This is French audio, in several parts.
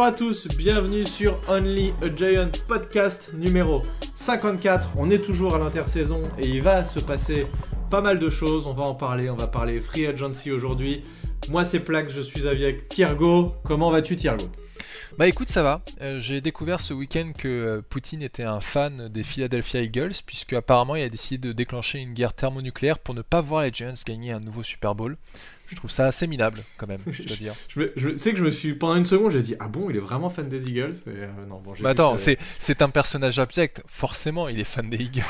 Bonjour à tous, bienvenue sur Only a Giant podcast numéro 54. On est toujours à l'intersaison et il va se passer pas mal de choses. On va en parler, on va parler free agency aujourd'hui. Moi c'est Plaque, je suis avec Thiergo. Comment vas-tu Thiergo? Bah écoute, ça va. Euh, j'ai découvert ce week-end que euh, Poutine était un fan des Philadelphia Eagles, puisque apparemment il a décidé de déclencher une guerre thermonucléaire pour ne pas voir les Giants gagner un nouveau Super Bowl. Je trouve ça assez minable, quand même, je dois dire. je, sais que je me suis. Pendant une seconde, j'ai dit Ah bon, il est vraiment fan des Eagles? Euh, non, bon, bah attends, c'est un personnage abject. Forcément, il est fan des Eagles.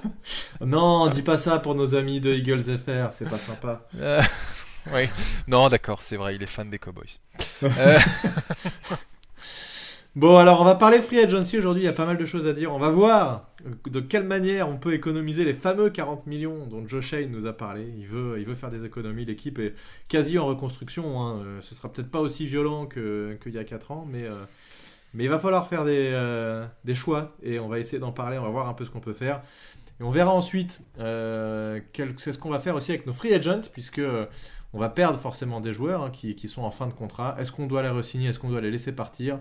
non, dis pas ça pour nos amis de Eagles FR, c'est pas sympa. oui, non, d'accord, c'est vrai, il est fan des Cowboys. euh... Bon, alors on va parler free agency aujourd'hui, il y a pas mal de choses à dire. On va voir de quelle manière on peut économiser les fameux 40 millions dont Joe Shane nous a parlé. Il veut, il veut faire des économies, l'équipe est quasi en reconstruction. Hein. Euh, ce sera peut-être pas aussi violent qu'il y a 4 ans, mais, euh, mais il va falloir faire des, euh, des choix et on va essayer d'en parler, on va voir un peu ce qu'on peut faire. Et on verra ensuite c'est ce qu'on va faire aussi avec nos free agents, puisque on va perdre forcément des joueurs hein, qui, qui, sont en fin de contrat. Est-ce qu'on doit les re-signer? Est-ce qu'on doit les laisser partir?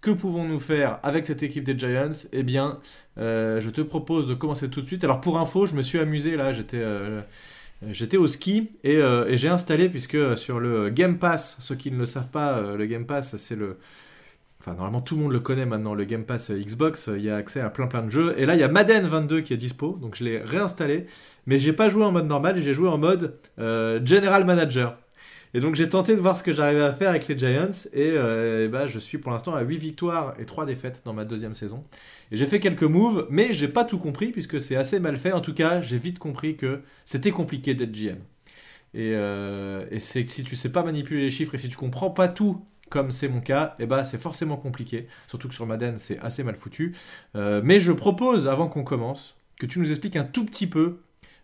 Que pouvons-nous faire avec cette équipe des Giants? Eh bien, euh, je te propose de commencer tout de suite. Alors pour info, je me suis amusé là, j'étais euh, j'étais au ski euh, et, j'ai installé puisque sur le Game Pass, ceux qui ne le savent pas, le Game Pass c'est le Enfin, normalement, tout le monde le connaît maintenant, le Game Pass Xbox. Il y a accès à plein plein de jeux. Et là, il y a Madden 22 qui est dispo. Donc, je l'ai réinstallé. Mais j'ai pas joué en mode normal. J'ai joué en mode General Manager. Et donc j'ai tenté de voir ce que j'arrivais à faire avec les Giants et, bah, je suis pour l'instant à 8 victoires et 3 défaites dans ma deuxième saison. Et j'ai fait quelques moves, mais j'ai pas tout compris puisque c'est assez mal fait. En tout cas, j'ai vite compris que c'était compliqué d'être GM. Et, euh, et c'est que si tu sais pas manipuler les chiffres et si tu comprends pas tout comme c'est mon cas, et eh bah, c'est forcément compliqué. Surtout que sur Madden, c'est assez mal foutu. Euh, mais je propose, avant qu'on commence, que tu nous expliques un tout petit peu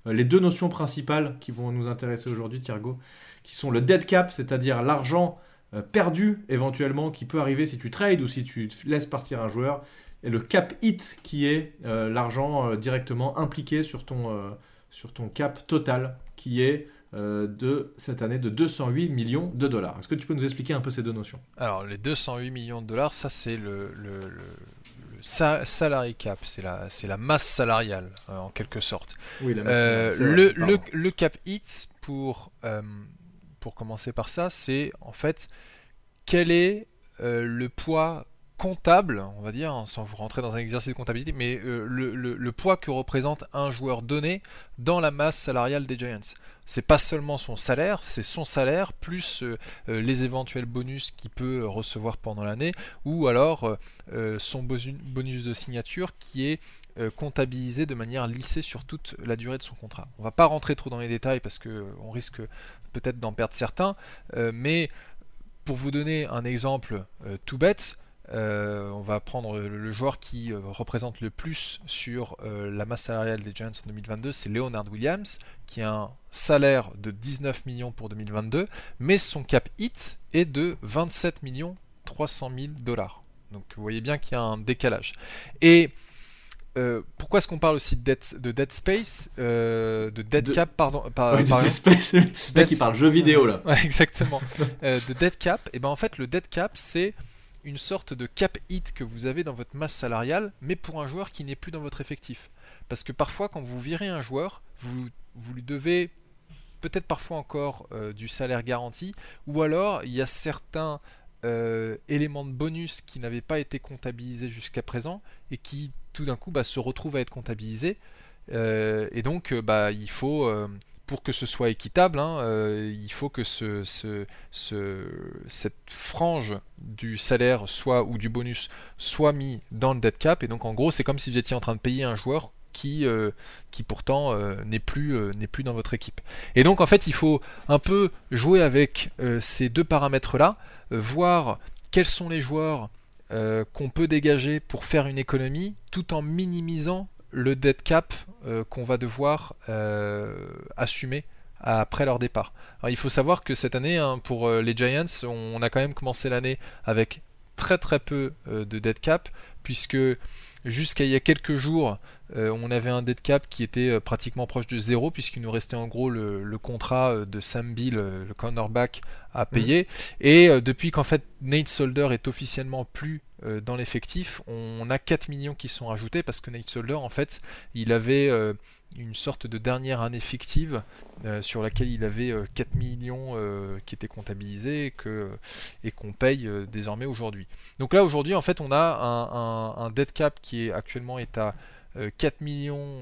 les deux notions principales qui vont nous intéresser aujourd'hui, Thiergo qui sont le dead cap, c'est-à-dire l'argent euh, perdu éventuellement qui peut arriver si tu trades ou si tu laisses partir un joueur, et le cap hit qui est euh, l'argent euh, directement impliqué sur ton, sur ton cap total qui est de cette année de 208 millions de dollars. Est-ce que tu peux nous expliquer un peu ces deux notions? Alors les 208 millions de dollars, ça c'est le, le, salary cap, c'est la, la masse salariale en quelque sorte. Oui, la masse le, le, le, cap hit pour pour commencer par ça, c'est en fait quel est euh, le poids comptable, on va dire, hein, sans vous rentrer dans un exercice de comptabilité, mais euh, le, poids que représente un joueur donné dans la masse salariale des Giants. C'est pas seulement son salaire, c'est son salaire plus euh, les éventuels bonus qu'il peut recevoir pendant l'année, ou alors son bonus de signature qui est comptabilisé de manière lissée sur toute la durée de son contrat. On va pas rentrer trop dans les détails parce que on risque peut-être d'en perdre certains, euh, mais pour vous donner un exemple euh, tout bête, euh, on va prendre le joueur qui représente le plus sur la masse salariale des Giants en 2022, c'est Leonard Williams, qui a un salaire de 19 millions pour 2022, mais son cap hit est de 27 millions 300 000 dollars. Donc vous voyez bien qu'il y a un décalage. Et euh, pourquoi est-ce qu'on parle aussi de Dead, de Dead Space, euh, de Dead Cap, pardon, par, Dead Space, Dead... qui parle jeu vidéo là. exactement. Euh, de Dead Cap, et eh ben en fait le Dead Cap c'est une sorte de cap hit que vous avez dans votre masse salariale, mais pour un joueur qui n'est plus dans votre effectif. Parce que parfois quand vous virez un joueur, vous, vous lui devez peut-être parfois encore du salaire garanti, ou alors il y a certains éléments de bonus qui n'avaient pas été comptabilisés jusqu'à présent et qui tout d'un coup bah, se retrouve à être comptabilisé. Euh, et donc, euh, bah, il faut, euh, pour que ce soit équitable, hein, il faut que ce, cette frange du salaire soit ou du bonus soit mis dans le dead cap. Et donc, en gros, c'est comme si vous étiez en train de payer un joueur qui, qui pourtant n'est plus, plus dans votre équipe. Et donc, en fait, il faut un peu jouer avec ces deux paramètres-là, voir quels sont les joueurs euh, qu'on peut dégager pour faire une économie tout en minimisant le dead cap euh, qu'on va devoir euh, assumer après leur départ. il faut savoir que cette année, hein, pour les Giants, on, a quand même commencé l'année avec très très peu de dead cap, puisque jusqu'à il y a quelques jours, on avait un dead cap qui était pratiquement proche de zéro, puisqu'il nous restait en gros le, contrat de Sam Bill, le cornerback, à mmh. payer. Et depuis qu'en fait Nate Solder est officiellement plus dans l'effectif, on a 4 millions qui sont ajoutés parce que Nate Solder, en fait, il avait une sorte de dernière année fictive euh, sur laquelle il avait 4 euh, millions euh, qui étaient comptabilisés et, qu'on paye désormais aujourd'hui. Donc là aujourd'hui en fait on a un, dead cap qui est actuellement est à 4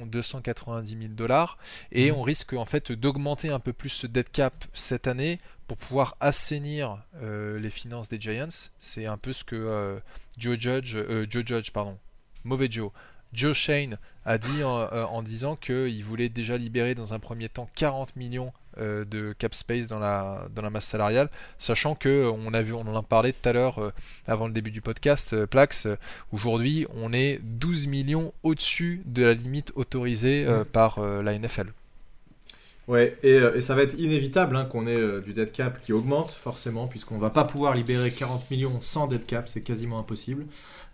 290 000 dollars et mmh. on risque en fait d'augmenter un peu plus ce dead cap cette année pour pouvoir assainir les finances des Giants. C'est un peu ce que Joe Judge, Joe Judge pardon, mauvais Joe, Joe Shane a dit en, euh, disant qu'il voulait déjà libérer dans un premier temps 40 millions euh, de cap space dans la, dans la masse salariale, sachant que euh, on a vu, on en a parlé tout à l'heure avant le début du podcast, Plax, aujourd'hui on est 12 millions au-dessus de la limite autorisée par la NFL. Ouais, et, ça va être inévitable hein, qu'on ait du dead cap qui augmente forcément, puisqu'on va pas pouvoir libérer 40 millions sans dead cap, c'est quasiment impossible.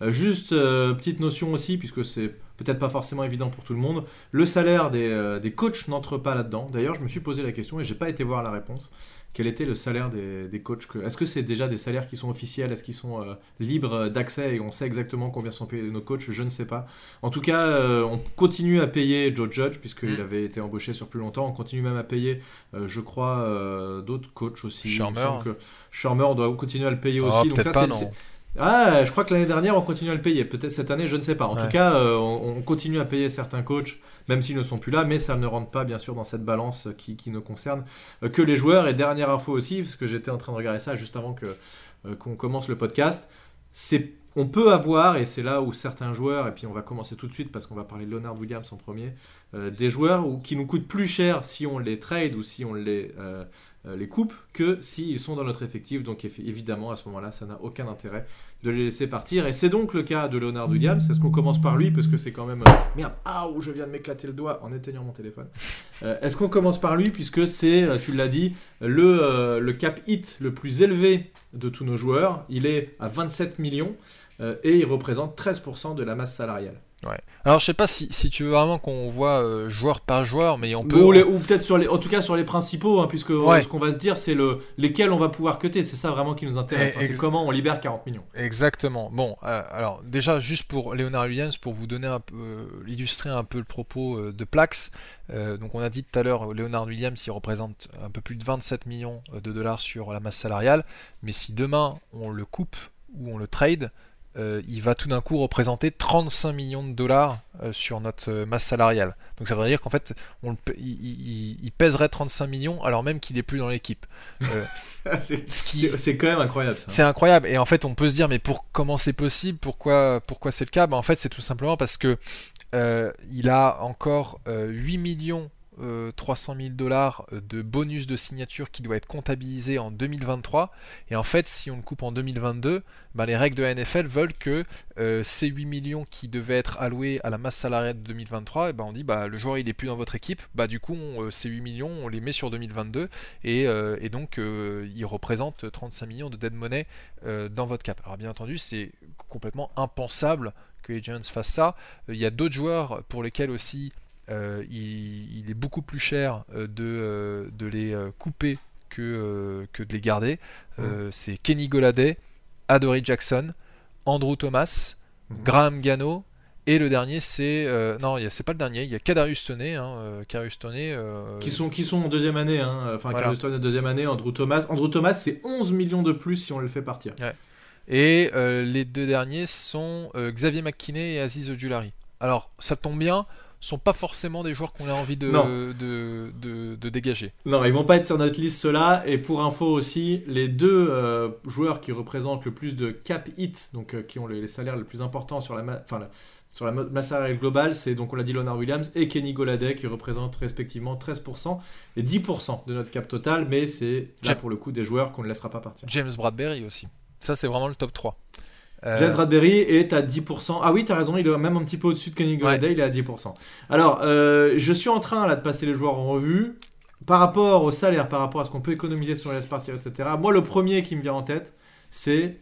juste petite notion aussi, puisque c'est peut-être pas forcément évident pour tout le monde. Le salaire des, euh, des coachs n'entre pas là-dedans. D'ailleurs, je me suis posé la question et j'ai pas été voir la réponse. Quel était le salaire des, des coachs Est-ce que c'est déjà des salaires qui sont officiels? Est-ce qu'ils sont euh, libres d'accès et on sait exactement combien sont payés nos coachs? Je ne sais pas. En tout cas, euh, on continue à payer Joe Judge puisqu'il mm. avait été embauché sur plus longtemps. On continue même à payer, je crois, d'autres coachs aussi. Shermer. Shermer doit continuer à le payer oh, aussi. Donc ça, non. Ah, je crois que l'année dernière, on continue à le payer. Peut-être cette année, je ne sais pas. En tout cas, euh, on, continue à payer certains coachs, même s'ils ne sont plus là, mais ça ne rentre pas, bien sûr, dans cette balance qui, ne concerne euh, que les joueurs. Et dernière info aussi, parce que j'étais en train de regarder ça juste avant que, euh, qu'on commence le podcast, c'est on peut avoir, et c'est là où certains joueurs, et puis on va commencer tout de suite parce qu'on va parler de Leonard Williams en premier, des joueurs qui nous coûtent plus cher si on les trade ou si on les, les coupes que s'ils sont dans notre effectif. Donc évidemment, à ce moment-là, ça n'a aucun intérêt de les laisser partir. Et c'est donc le cas de Leonard Williams. Est-ce qu'on commence par lui Parce que c'est quand même... Euh, merde, ah, où je viens de m'éclater le doigt en éteignant mon téléphone. Euh, est-ce qu'on commence par lui Puisque c'est, tu l'as dit, le, le cap hit le plus élevé de tous nos joueurs. Il est à 27 millions et il représente 13% de la masse salariale. Ouais. Alors je sais pas si, si tu veux vraiment qu'on voit euh, joueur par joueur, mais on peut. Ou, peut-être sur les, en tout cas sur les principaux, hein, puisque euh, ce qu'on va se dire, c'est le lesquels on va pouvoir cuter. C'est ça vraiment qui nous intéresse. Hein, c'est comment on libère 40 millions. Exactement. Bon, euh, alors déjà juste pour Leonard Williams, pour vous donner un peu, illustrer un peu le propos de Plax. donc on a dit tout à l'heure, Leonard Williams, il représente un peu plus de 27 millions de dollars sur la masse salariale. Mais si demain on le coupe ou on le trade, euh, il va tout d'un coup représenter 35 millions de dollars euh, sur notre euh, masse salariale. Donc ça veut dire qu'en fait, on il, pèserait 35 millions alors même qu'il n'est plus dans l'équipe. c'est quand même incroyable. C'est incroyable. Et en fait, on peut se dire, mais pour comment c'est possible? Pourquoi, pourquoi c'est le cas? Ben, En fait, c'est tout simplement parce que il a encore 8 millions 300 000 dollars de bonus de signature qui doit être comptabilisé en 2023. Et en fait, si on le coupe en 2022, ben les règles de la NFL veulent que euh, ces 8 millions qui devaient être alloués à la masse salariale de 2023, et ben on dit bah le joueur il est plus dans votre équipe, bah du coup euh, ces 8 millions on les met sur 2022 et, euh, et donc il représente 35 millions de dead money dans votre cap. Alors bien entendu c'est complètement impensable que les Giants fassent ça. Il y a d'autres joueurs pour lesquels aussi euh, il, est beaucoup plus cher euh, de, euh, de les couper que, que de les garder. c'est Kenny Goladay, Adory Jackson, Andrew Thomas, mhm. Graham Gano, et le dernier, c'est. non, c'est pas le dernier, il y a Kadarius Toney. Hein, qui, sont, qui sont en deuxième année. Hein, enfin, voilà. Kadarius deuxième année, Andrew Thomas. Andrew Thomas, c'est 11 millions de plus si on le fait partir. Et les deux derniers sont Xavier McKinney et Aziz Ojulari. Alors, ça tombe bien, sont pas forcément des joueurs qu'on a envie de, de, de, dégager. Non, ils vont pas être sur notre liste ceux-là. Et pour info aussi, les deux euh, joueurs qui représentent le plus de cap hit, donc euh, qui ont les, salaires les plus importants sur la, enfin, sur la masse salariale globale, c'est donc on l'a dit Leonard Williams et Kenny Goladay qui représentent respectivement 13% et 10% de notre cap total. Mais c'est là pour le coup des joueurs qu'on ne laissera pas partir. James Bradbury aussi. Ça, c'est vraiment le top 3. Euh, James Radberry est à 10%. Ah oui, t'as raison, il est même un petit peu au-dessus de Kenny Golladay, il est à 10%. Alors, euh, je suis en train là de passer les joueurs en revue. Par rapport au salaire, par rapport à ce qu'on peut économiser sur les partir, etc. Moi, le premier qui me vient en tête, c'est,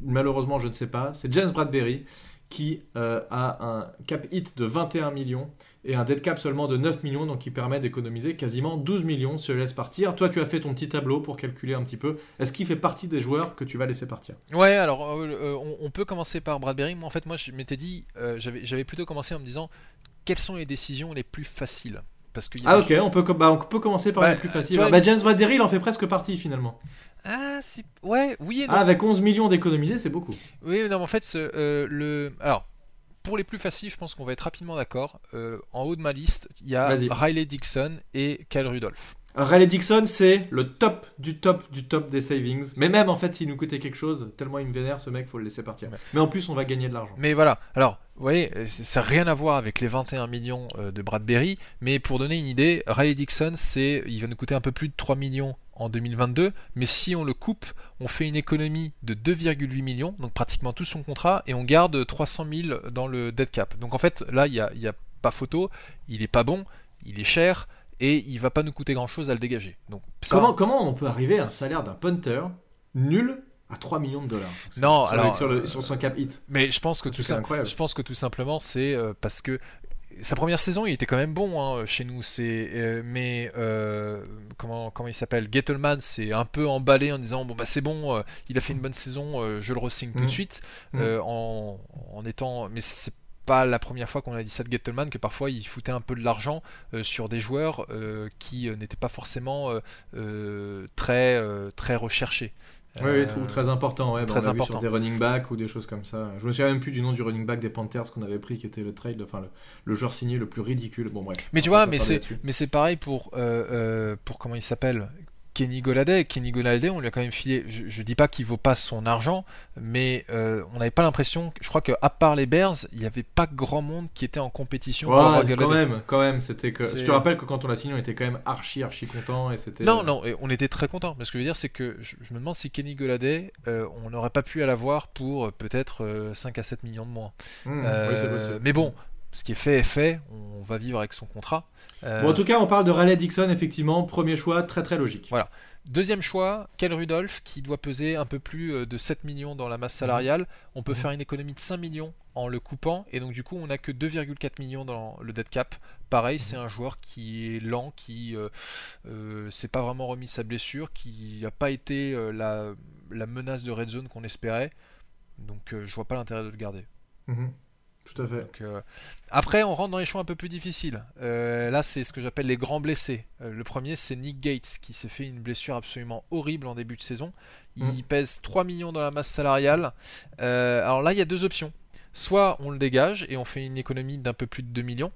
malheureusement, je ne sais pas, c'est James Bradbury, qui euh, a un cap hit de 21 millions et un dead cap seulement de 9 millions, donc qui permet d'économiser quasiment 12 millions si je laisse partir. Toi, tu as fait ton petit tableau pour calculer un petit peu. Est-ce qu'il fait partie des joueurs que tu vas laisser partir? Ouais, alors euh, euh, on, on peut commencer par Bradbury. Moi, en fait, moi, je m'étais dit, euh, j'avais plutôt commencé en me disant quelles sont les décisions les plus faciles? Parce a Ah ok, on peut, bah, on peut commencer par les plus faciles. vois, bah, James Bradbury, il en fait presque partie finalement. Ah, c'est... Ouais, oui et non. Ah, avec 11 millions d'économisés, c'est beaucoup. Oui, non, mais en fait, le... Alors, pour les plus faciles, je pense qu'on va être rapidement d'accord. Euh, en haut de ma liste, il y a. Riley Dixon et Kyle Rudolph. Riley Dixon, c'est le top du top du top des savings. Mais même en fait, s'il nous coûtait quelque chose, tellement il me vénère, ce mec, faut le laisser partir. Ouais. Mais en plus, on va gagner de l'argent. Mais voilà, alors, vous voyez, c'est- ça n'a rien à voir avec les 21 millions euh, de Bradbury, mais pour donner une idée, Riley Dixon, c'est, il va nous coûter un peu plus de 3 millions en 2022, mais si on le coupe, on fait une économie de 2,8 millions, donc pratiquement tout son contrat, et on garde 300 000 dans le dead cap. Donc en fait, là, il n'y a, y a pas photo, il est pas bon, il est cher, et il va pas nous coûter grand chose à le dégager. Donc, ça- Comment, comment on peut arriver à un salaire d'un punter nul à 3 millions de dollars? Non, sur, alors, sur, le- euh, sur son cap hit. Mais je pense que tout C'est ça, incroyable. je pense que tout simplement c'est euh, parce que sa première saison, il était quand même bon hein, chez nous. C'est euh, mais euh, comment comment il s'appelle? Gettleman s'est un peu emballé en disant bon bah c'est bon, euh, il a fait une bonne saison, euh, je le re-signe tout Mm. de suite Mm. euh, en, en étant mais c'est pas la première fois qu'on a dit ça de Gettleman que parfois il foutait un peu de l'argent euh, sur des joueurs euh, qui euh, n'étaient pas forcément très très recherchés. Oui, oui, très, important. Ouais, bah, très on l'a vu important. sur des running backs ou des choses comme ça. Je me souviens même plus du nom du running back des Panthers qu'on avait pris, qui était le trade, enfin le, le joueur signé le plus ridicule. Bon, bref. Mais tu vois, mais c'est là-dessus. mais c'est pareil pour pour comment il s'appelle? Kenny Goladay. Kenny Goladay, on lui a quand même filé. Je, je dis pas qu'il vaut pas son argent, mais euh, on n'avait pas l'impression. Je crois que à part les Bears, il n'y avait pas grand monde qui était en compétition pour avoir Ouais, quand même, quand même, c'était que. Je te rappelle que quand on l'a signé, on était quand même archi, archi content et c'était. Non, non, et on était très content. Mais ce que je veux dire, c'est que je, je me demande si Kenny Goladay, euh, on n'aurait pas pu l'avoir pour euh, peut-être euh, 5 à 7 millions de moins. Mmh, Euh, oui, possible. mais bon, ce qui est fait est fait. On va vivre avec son contrat. Euh, Bon, en tout cas, on parle de Raleigh Dixon, effectivement, premier choix, très très logique. Voilà. Deuxième choix, Kel Rudolph, qui doit peser un peu plus euh, de 7 millions dans la masse salariale. On peut Mhm. faire une économie de 5 millions en le coupant, et donc du coup, on n'a que 2,4 millions dans le dead cap. Pareil, c'est un joueur qui est lent, qui euh, euh, s'est pas vraiment remis sa blessure, qui n'a pas été euh, la, la menace de red zone qu'on espérait. Donc, je vois pas l'intérêt de le garder. Tout à fait. Donc, euh, Après, on rentre dans les choix un peu plus difficiles. Euh, là, c'est ce que j'appelle les grands blessés. Euh, le premier, c'est Nick Gates, qui s'est fait une blessure absolument horrible en début de saison. Il Mm. pèse 3 millions dans la masse salariale. Alors là, il y a deux options. Soit on le dégage et on fait une économie d'un peu plus de 2 millions.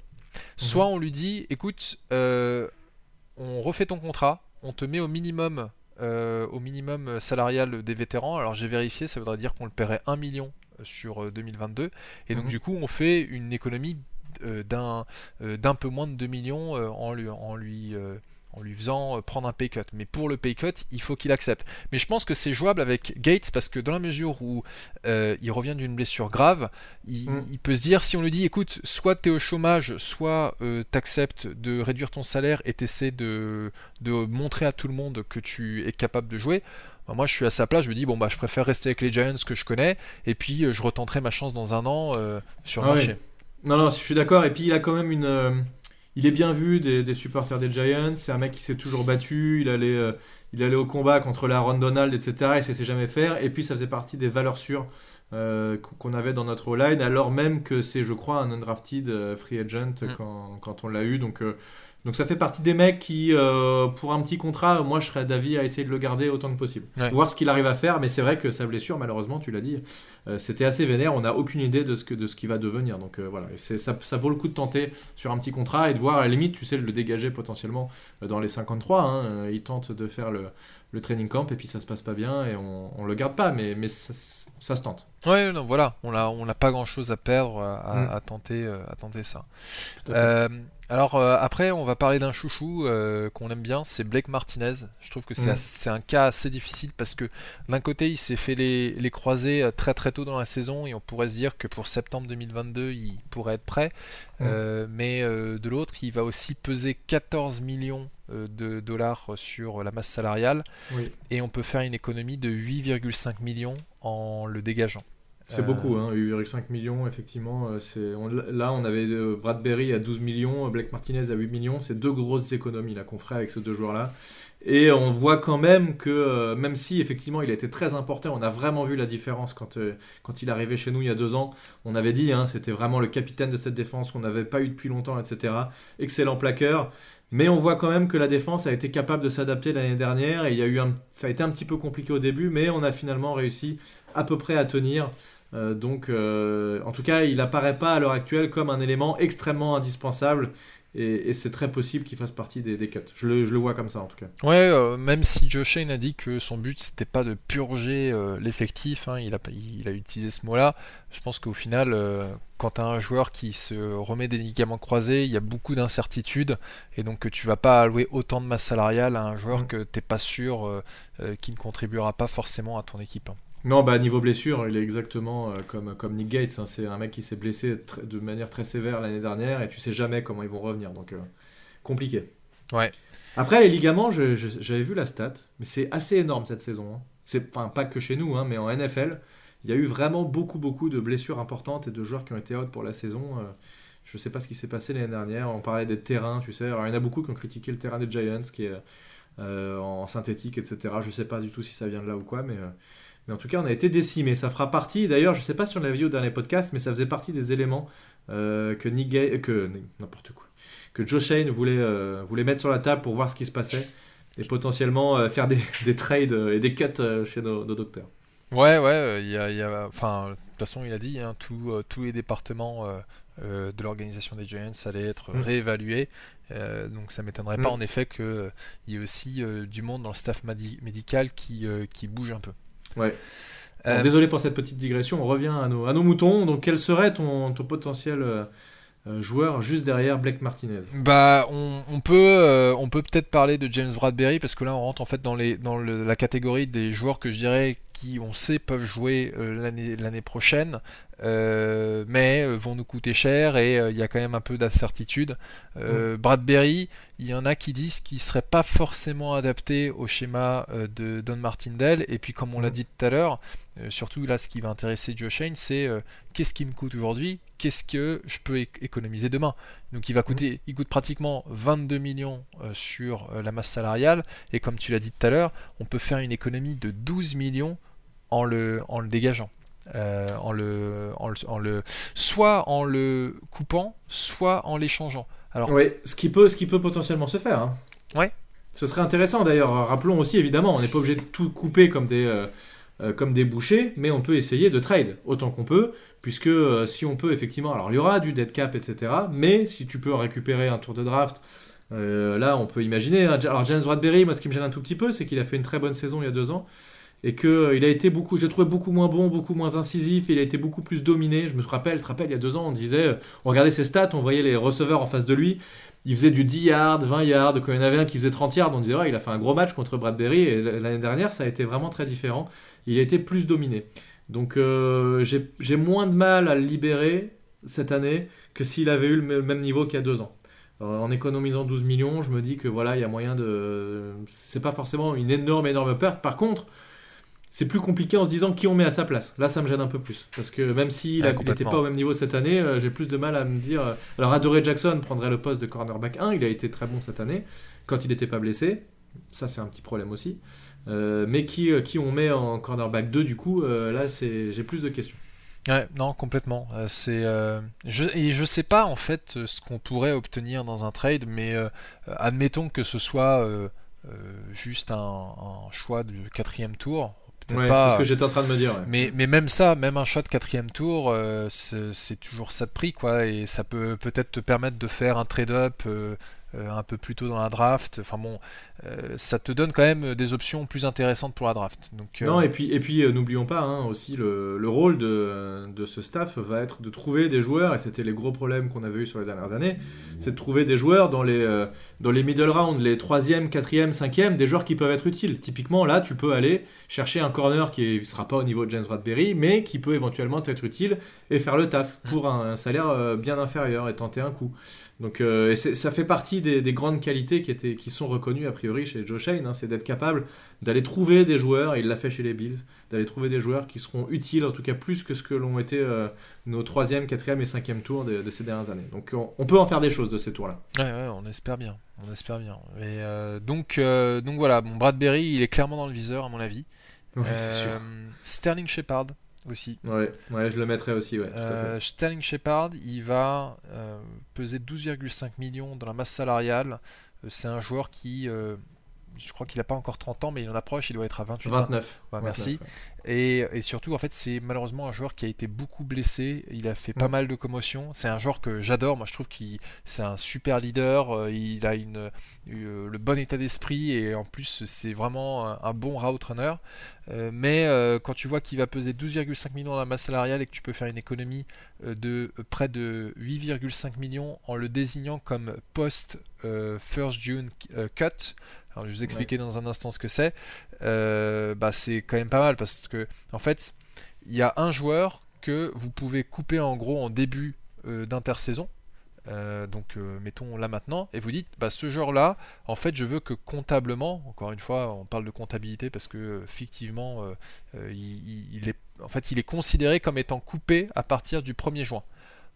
Soit on lui dit, écoute, on refait ton contrat, on te met au minimum, euh, au minimum salarial des vétérans. Alors j'ai vérifié, ça voudrait dire qu'on le paierait 1 million sur euh, 2022. Et donc Mhm. du coup, on fait une économie euh, d'un euh, d'un peu moins de 2 millions euh, en lui, en lui, euh, en lui faisant euh, prendre un pay cut. Mais pour le pay cut, il faut qu'il accepte. Mais je pense que c'est jouable avec Gates parce que dans la mesure où euh, il revient d'une blessure grave, il, Mm. il peut se dire si on lui dit écoute, soit tu es au chômage, soit euh, t'acceptes de réduire ton salaire et t'essaies de, de montrer à tout le monde que tu es capable de jouer. Bah, moi, je suis à sa place, je me dis bon bah je préfère rester avec les Giants que je connais et puis euh, je retenterai ma chance dans un an euh, sur le Ah marché. Non, non, je suis d'accord. Et puis il a quand même une. euh, il est bien vu des, des supporters des Giants. C'est un mec qui s'est toujours battu. Il allait, euh, il allait au combat contre la Ron Donald, etc. Et ça s'est jamais faire. Et puis ça faisait partie des valeurs sûres euh, qu'on avait dans notre line, alors même que c'est, je crois, un undrafted euh, free agent Mm. quand, quand on l'a eu. Donc, euh, donc ça fait partie des mecs qui, euh, pour un petit contrat, moi je serais d'avis à essayer de le garder autant que possible. Ouais. Voir ce qu'il arrive à faire. Mais c'est vrai que sa blessure, malheureusement, tu l'as dit, euh, c'était assez vénère. On n'a aucune idée de ce que de ce qui va devenir. Donc euh, voilà, ça, ça vaut le coup de tenter sur un petit contrat et de voir à la limite, tu sais, le dégager potentiellement dans les 53. Hein. Il tente de faire le, le training camp et puis ça se passe pas bien et on, on le garde pas, mais, mais ça, ça se tente. Ouais, non, voilà, on a, on n'a pas grand chose à perdre à, à- Mm. à tenter, euh, à tenter ça. Alors euh, après, on va parler d'un chouchou euh, qu'on aime bien, c'est Blake Martinez. Je trouve que c'est Mm. c'est un cas assez difficile parce que d'un côté, il s'est fait les, les croisés euh, très très tôt dans la saison et on pourrait se dire que pour septembre 2022, il pourrait être prêt. Mm. Euh, mais de l'autre, il va aussi peser 14 millions de dollars sur la masse salariale Oui. et on peut faire une économie de 8,5 millions en le dégageant. C'est beaucoup, hein, 8,5 millions, effectivement. c'est là, on avait Bradbury à 12 millions, Blake Martinez à 8 millions. C'est deux grosses économies qu'on ferait avec ces deux joueurs-là. Et on voit quand même que, euh, même si effectivement il a été très important, on a vraiment vu la différence quand, euh, quand il est arrivé chez nous il y a deux ans. On avait dit, hein, c'était vraiment le capitaine de cette défense qu'on n'avait pas eu depuis longtemps, etc. Excellent plaqueur. Mais on voit quand même que la défense a été capable de s'adapter l'année dernière et il y a eu un, ça a été un petit peu compliqué au début, mais on a finalement réussi à peu près à tenir. Euh, donc, en tout cas, il apparaît pas à l'heure actuelle comme un élément extrêmement indispensable et, c'est très possible qu'il fasse partie des, des cuts. Je le, je le, vois comme ça en tout cas. Ouais, euh, même si Joe Shane a dit que son but c'était pas de purger euh, l'effectif, hein, il, a, il a utilisé ce mot-là. Je pense qu'au final, euh, quand tu as un joueur qui se remet des ligaments croisés, il y a beaucoup d'incertitudes et donc tu vas pas allouer autant de masse salariale à un joueur mm. que t'es pas sûr qui ne contribuera pas forcément à ton équipe. Hein. Non, bah niveau blessure, il est exactement euh, comme, comme Nick Gates. Hein. c'est un mec qui s'est blessé de manière très sévère l'année dernière et tu sais jamais comment ils vont revenir. Donc euh, compliqué. Ouais. Après les ligaments, j'avais vu la stat, mais c'est assez énorme cette saison. Hein. C'est enfin, pas que chez nous, hein, mais en NFL, il y a eu vraiment beaucoup beaucoup de blessures importantes et de joueurs qui ont été out pour la saison. Euh. je sais pas ce qui s'est passé l'année dernière. On parlait des terrains, tu sais. Alors il y en a beaucoup qui ont critiqué le terrain des Giants, qui est en synthétique, etc. Je sais pas du tout si ça vient de là ou quoi, mais mais en tout cas, on a été décimé. Ça fera partie, d'ailleurs, je ne sais pas si on l'a vu au dernier podcast, mais ça faisait partie des éléments euh, que Nick Gay, que n'importe quoi, que Joe Shane voulait, euh, voulait mettre sur la table pour voir ce qui se passait et potentiellement euh, faire des, des, trades et des cuts chez nos, docteurs. Ouais, ouais, il y a, y a, enfin, de toute façon, il a dit, hein, tous les départements de l'organisation des Giants allaient être mm. réévalués. donc ça m'étonnerait pas mm. en effet qu'il y ait aussi du monde dans le staff médical qui, qui bouge un peu. Ouais. Euh, désolé pour cette petite digression, on revient à nos, à nos moutons. Donc, quel serait ton, ton potentiel euh, euh, joueur juste derrière Blake Martinez? Bah, on, on peut, on peut peut-être parler de James Bradbury parce que là, on rentre en fait dans, les, dans la catégorie des joueurs que je dirais qui, on sait, peuvent jouer l'année prochaine. mais vont nous coûter cher et il y a quand même un peu d'incertitude. Mm. Bradbury, il y en a qui disent qu'il ne serait pas forcément adapté au schéma euh, de Don Martindale. Et puis, comme on l'a dit tout à l'heure, euh, surtout là, ce qui va intéresser Joe Shane, c'est euh, qu'est-ce qui me coûte aujourd'hui, qu'est-ce que je peux économiser demain? Donc, il va coûter, mm. il coûte pratiquement 22 millions sur la masse salariale. Et comme tu l'as dit tout à l'heure, on peut faire une économie de 12 millions en le, en le dégageant. en, le, en, le, en le, soit en le coupant, soit en l'échangeant. Oui, ce qui peut, ce qui peut potentiellement se faire. Hein. Ouais. Ce serait intéressant d'ailleurs. Rappelons aussi évidemment, on n'est pas obligé de tout couper comme des, euh, euh, comme des bouchers, mais on peut essayer de trade autant qu'on peut, puisque euh, si on peut effectivement, alors il y aura du dead cap, etc. Mais si tu peux récupérer un tour de draft, là on peut imaginer. Hein. alors James Bradbury, moi ce qui me gêne un tout petit peu, c'est qu'il a fait une très bonne saison il y a deux ans et qu'il il a été beaucoup, je l'ai trouvé beaucoup moins bon, beaucoup moins incisif, il a été beaucoup plus dominé. Je me rappelle, te rappelle, il y a deux ans, on disait, on regardait ses stats, on voyait les receveurs en face de lui, il faisait du 10 yards, 20 yards, quand il y en avait un qui faisait 30 yards, on disait, ouais, il a fait un gros match contre Bradbury, et l'année dernière, ça a été vraiment très différent. Il a été plus dominé. Donc euh, j'ai moins de mal à le libérer cette année que s'il avait eu le même niveau qu'il y a deux ans. en économisant 12 millions, je me dis que voilà, il y a moyen de. C'est pas forcément une énorme, énorme perte. Par contre, c'est plus compliqué en se disant qui on met à sa place. Là, ça me gêne un peu plus. Parce que même s'il n'était pas au même niveau cette année, euh, j'ai plus de mal à me dire. Euh, alors, Adoré Jackson prendrait le poste de cornerback 1. Il a été très bon cette année, quand il n'était pas blessé. Ça, c'est un petit problème aussi. Euh, mais qui, qui on met en cornerback 2, du coup, là, j'ai plus de questions. Ouais, non, complètement. c'est, je, et je sais pas, en fait, ce qu'on pourrait obtenir dans un trade, mais admettons que ce soit. juste un, un, choix du quatrième tour, Ouais, c'est ce que j'étais en train de me dire. Mais, mais même ça, même un shot quatrième tour, euh, c'est toujours ça de prix, quoi. Et ça peut peut-être te permettre de faire un trade-up euh, euh, un peu plus tôt dans la draft. Enfin bon, euh, ça te donne quand même des options plus intéressantes pour la draft. Euh, non, et puis, et puis n'oublions pas hein, aussi le, le rôle de, de, ce staff va être de trouver des joueurs, et c'était les gros problèmes qu'on avait eu sur les dernières années, c'est de trouver des joueurs dans les, dans les middle rounds, les 3e, 4e, 5e, des joueurs qui peuvent être utiles. Typiquement, là, tu peux aller chercher un corner qui ne sera pas au niveau de James Bradbury, mais qui peut éventuellement être utile et faire le taf pour un salaire bien inférieur et tenter un coup. Donc ça fait partie des, des grandes qualités qui, étaient, qui sont reconnues a priori chez Joe Shane, hein, c'est d'être capable d'aller trouver des joueurs, et il l'a fait chez les Bills, d'aller trouver des joueurs qui seront utiles, en tout cas plus que ce que l'ont été euh, nos troisième, quatrième et cinquième tours de, de ces dernières années. Donc on, on peut en faire des choses de ces tours-là. Ouais, ouais, on espère bien. On espère bien. Et euh, donc, euh, donc voilà, bon, Bradbury, il est clairement dans le viseur, à mon avis. Ouais, c'est sûr. Euh, Sterling Shepard aussi. Ouais, ouais, je le mettrais aussi, ouais, tout à fait. Euh, Sterling Shepard, il va euh, peser 12,5 millions dans la masse salariale. Euh, c'est un joueur qui, je crois qu'il n'a pas encore 30 ans, mais il en approche, il doit être à 28 ans. 29. Ouais, 29, merci. ouais. Et, et surtout, en fait, c'est malheureusement un joueur qui a été beaucoup blessé. Il a fait pas Mm. mal de commotions. C'est un joueur que j'adore. Moi, je trouve qu'il c'est un super leader. Euh, Il a une, euh, le bon état d'esprit et en plus, c'est vraiment un, un bon route runner. Euh, mais euh, quand tu vois qu'il va peser 12,5 millions dans la masse salariale et que tu peux faire une économie de près de 8,5 millions en le désignant comme post euh, first June cut. Alors, je vais vous expliquer dans un instant ce que c'est. Euh, bah, c'est quand même pas mal parce que en fait il y a un joueur que vous pouvez couper en gros en début euh, d'intersaison. Euh, donc euh, mettons là maintenant et vous dites bah, ce joueur là en fait je veux que comptablement encore une fois on parle de comptabilité parce que euh, fictivement il, est en fait il est considéré comme étant coupé à partir du 1er juin.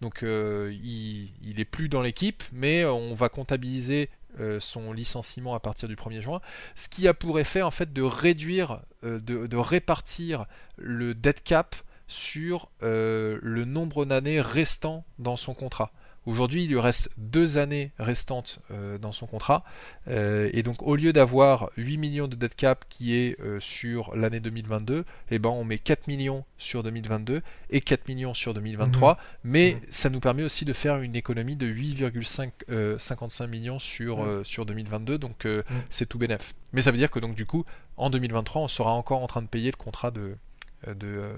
Donc il, il est plus dans l'équipe mais on va comptabiliser euh, son licenciement à partir du 1er juin ce qui a pour effet en fait de réduire, euh, de, de répartir le dead cap sur euh, le nombre d'années restant dans son contrat. Aujourd'hui, il lui reste deux années restantes euh, dans son contrat, Euh, et donc au lieu d'avoir 8 millions de dead cap qui est euh, sur l'année 2022, eh ben on met 4 millions sur 2022 et 4 millions sur 2023, mais Mhm. ça nous permet aussi de faire une économie de 8,55 millions sur, euh, sur 2022, donc c'est tout bénef. Mais ça veut dire que donc du coup, en 2023, on sera encore en train de payer le contrat de, de, euh,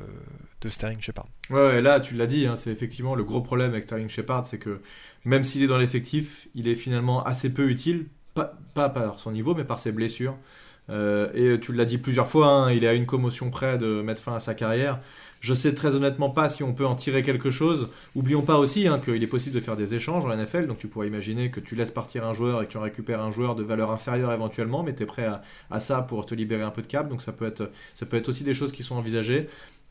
de Sterling Shepard. Ouais, ouais, là, tu l'as dit, hein, c'est effectivement le gros problème avec Sterling Shepard, c'est que même s'il est dans l'effectif, il est finalement assez peu utile, pas, pas par son niveau, mais par ses blessures. Euh, et tu l'as dit plusieurs fois, hein, il est à une commotion près de mettre fin à sa carrière. Je sais très honnêtement pas si on peut en tirer quelque chose. Oublions pas aussi hein, qu'il est possible de faire des échanges en NFL, donc tu pourrais imaginer que tu laisses partir un joueur et que tu en récupères un joueur de valeur inférieure éventuellement, mais tu es prêt à, ça pour te libérer un peu de cap, donc ça peut être, aussi des choses qui sont envisagées.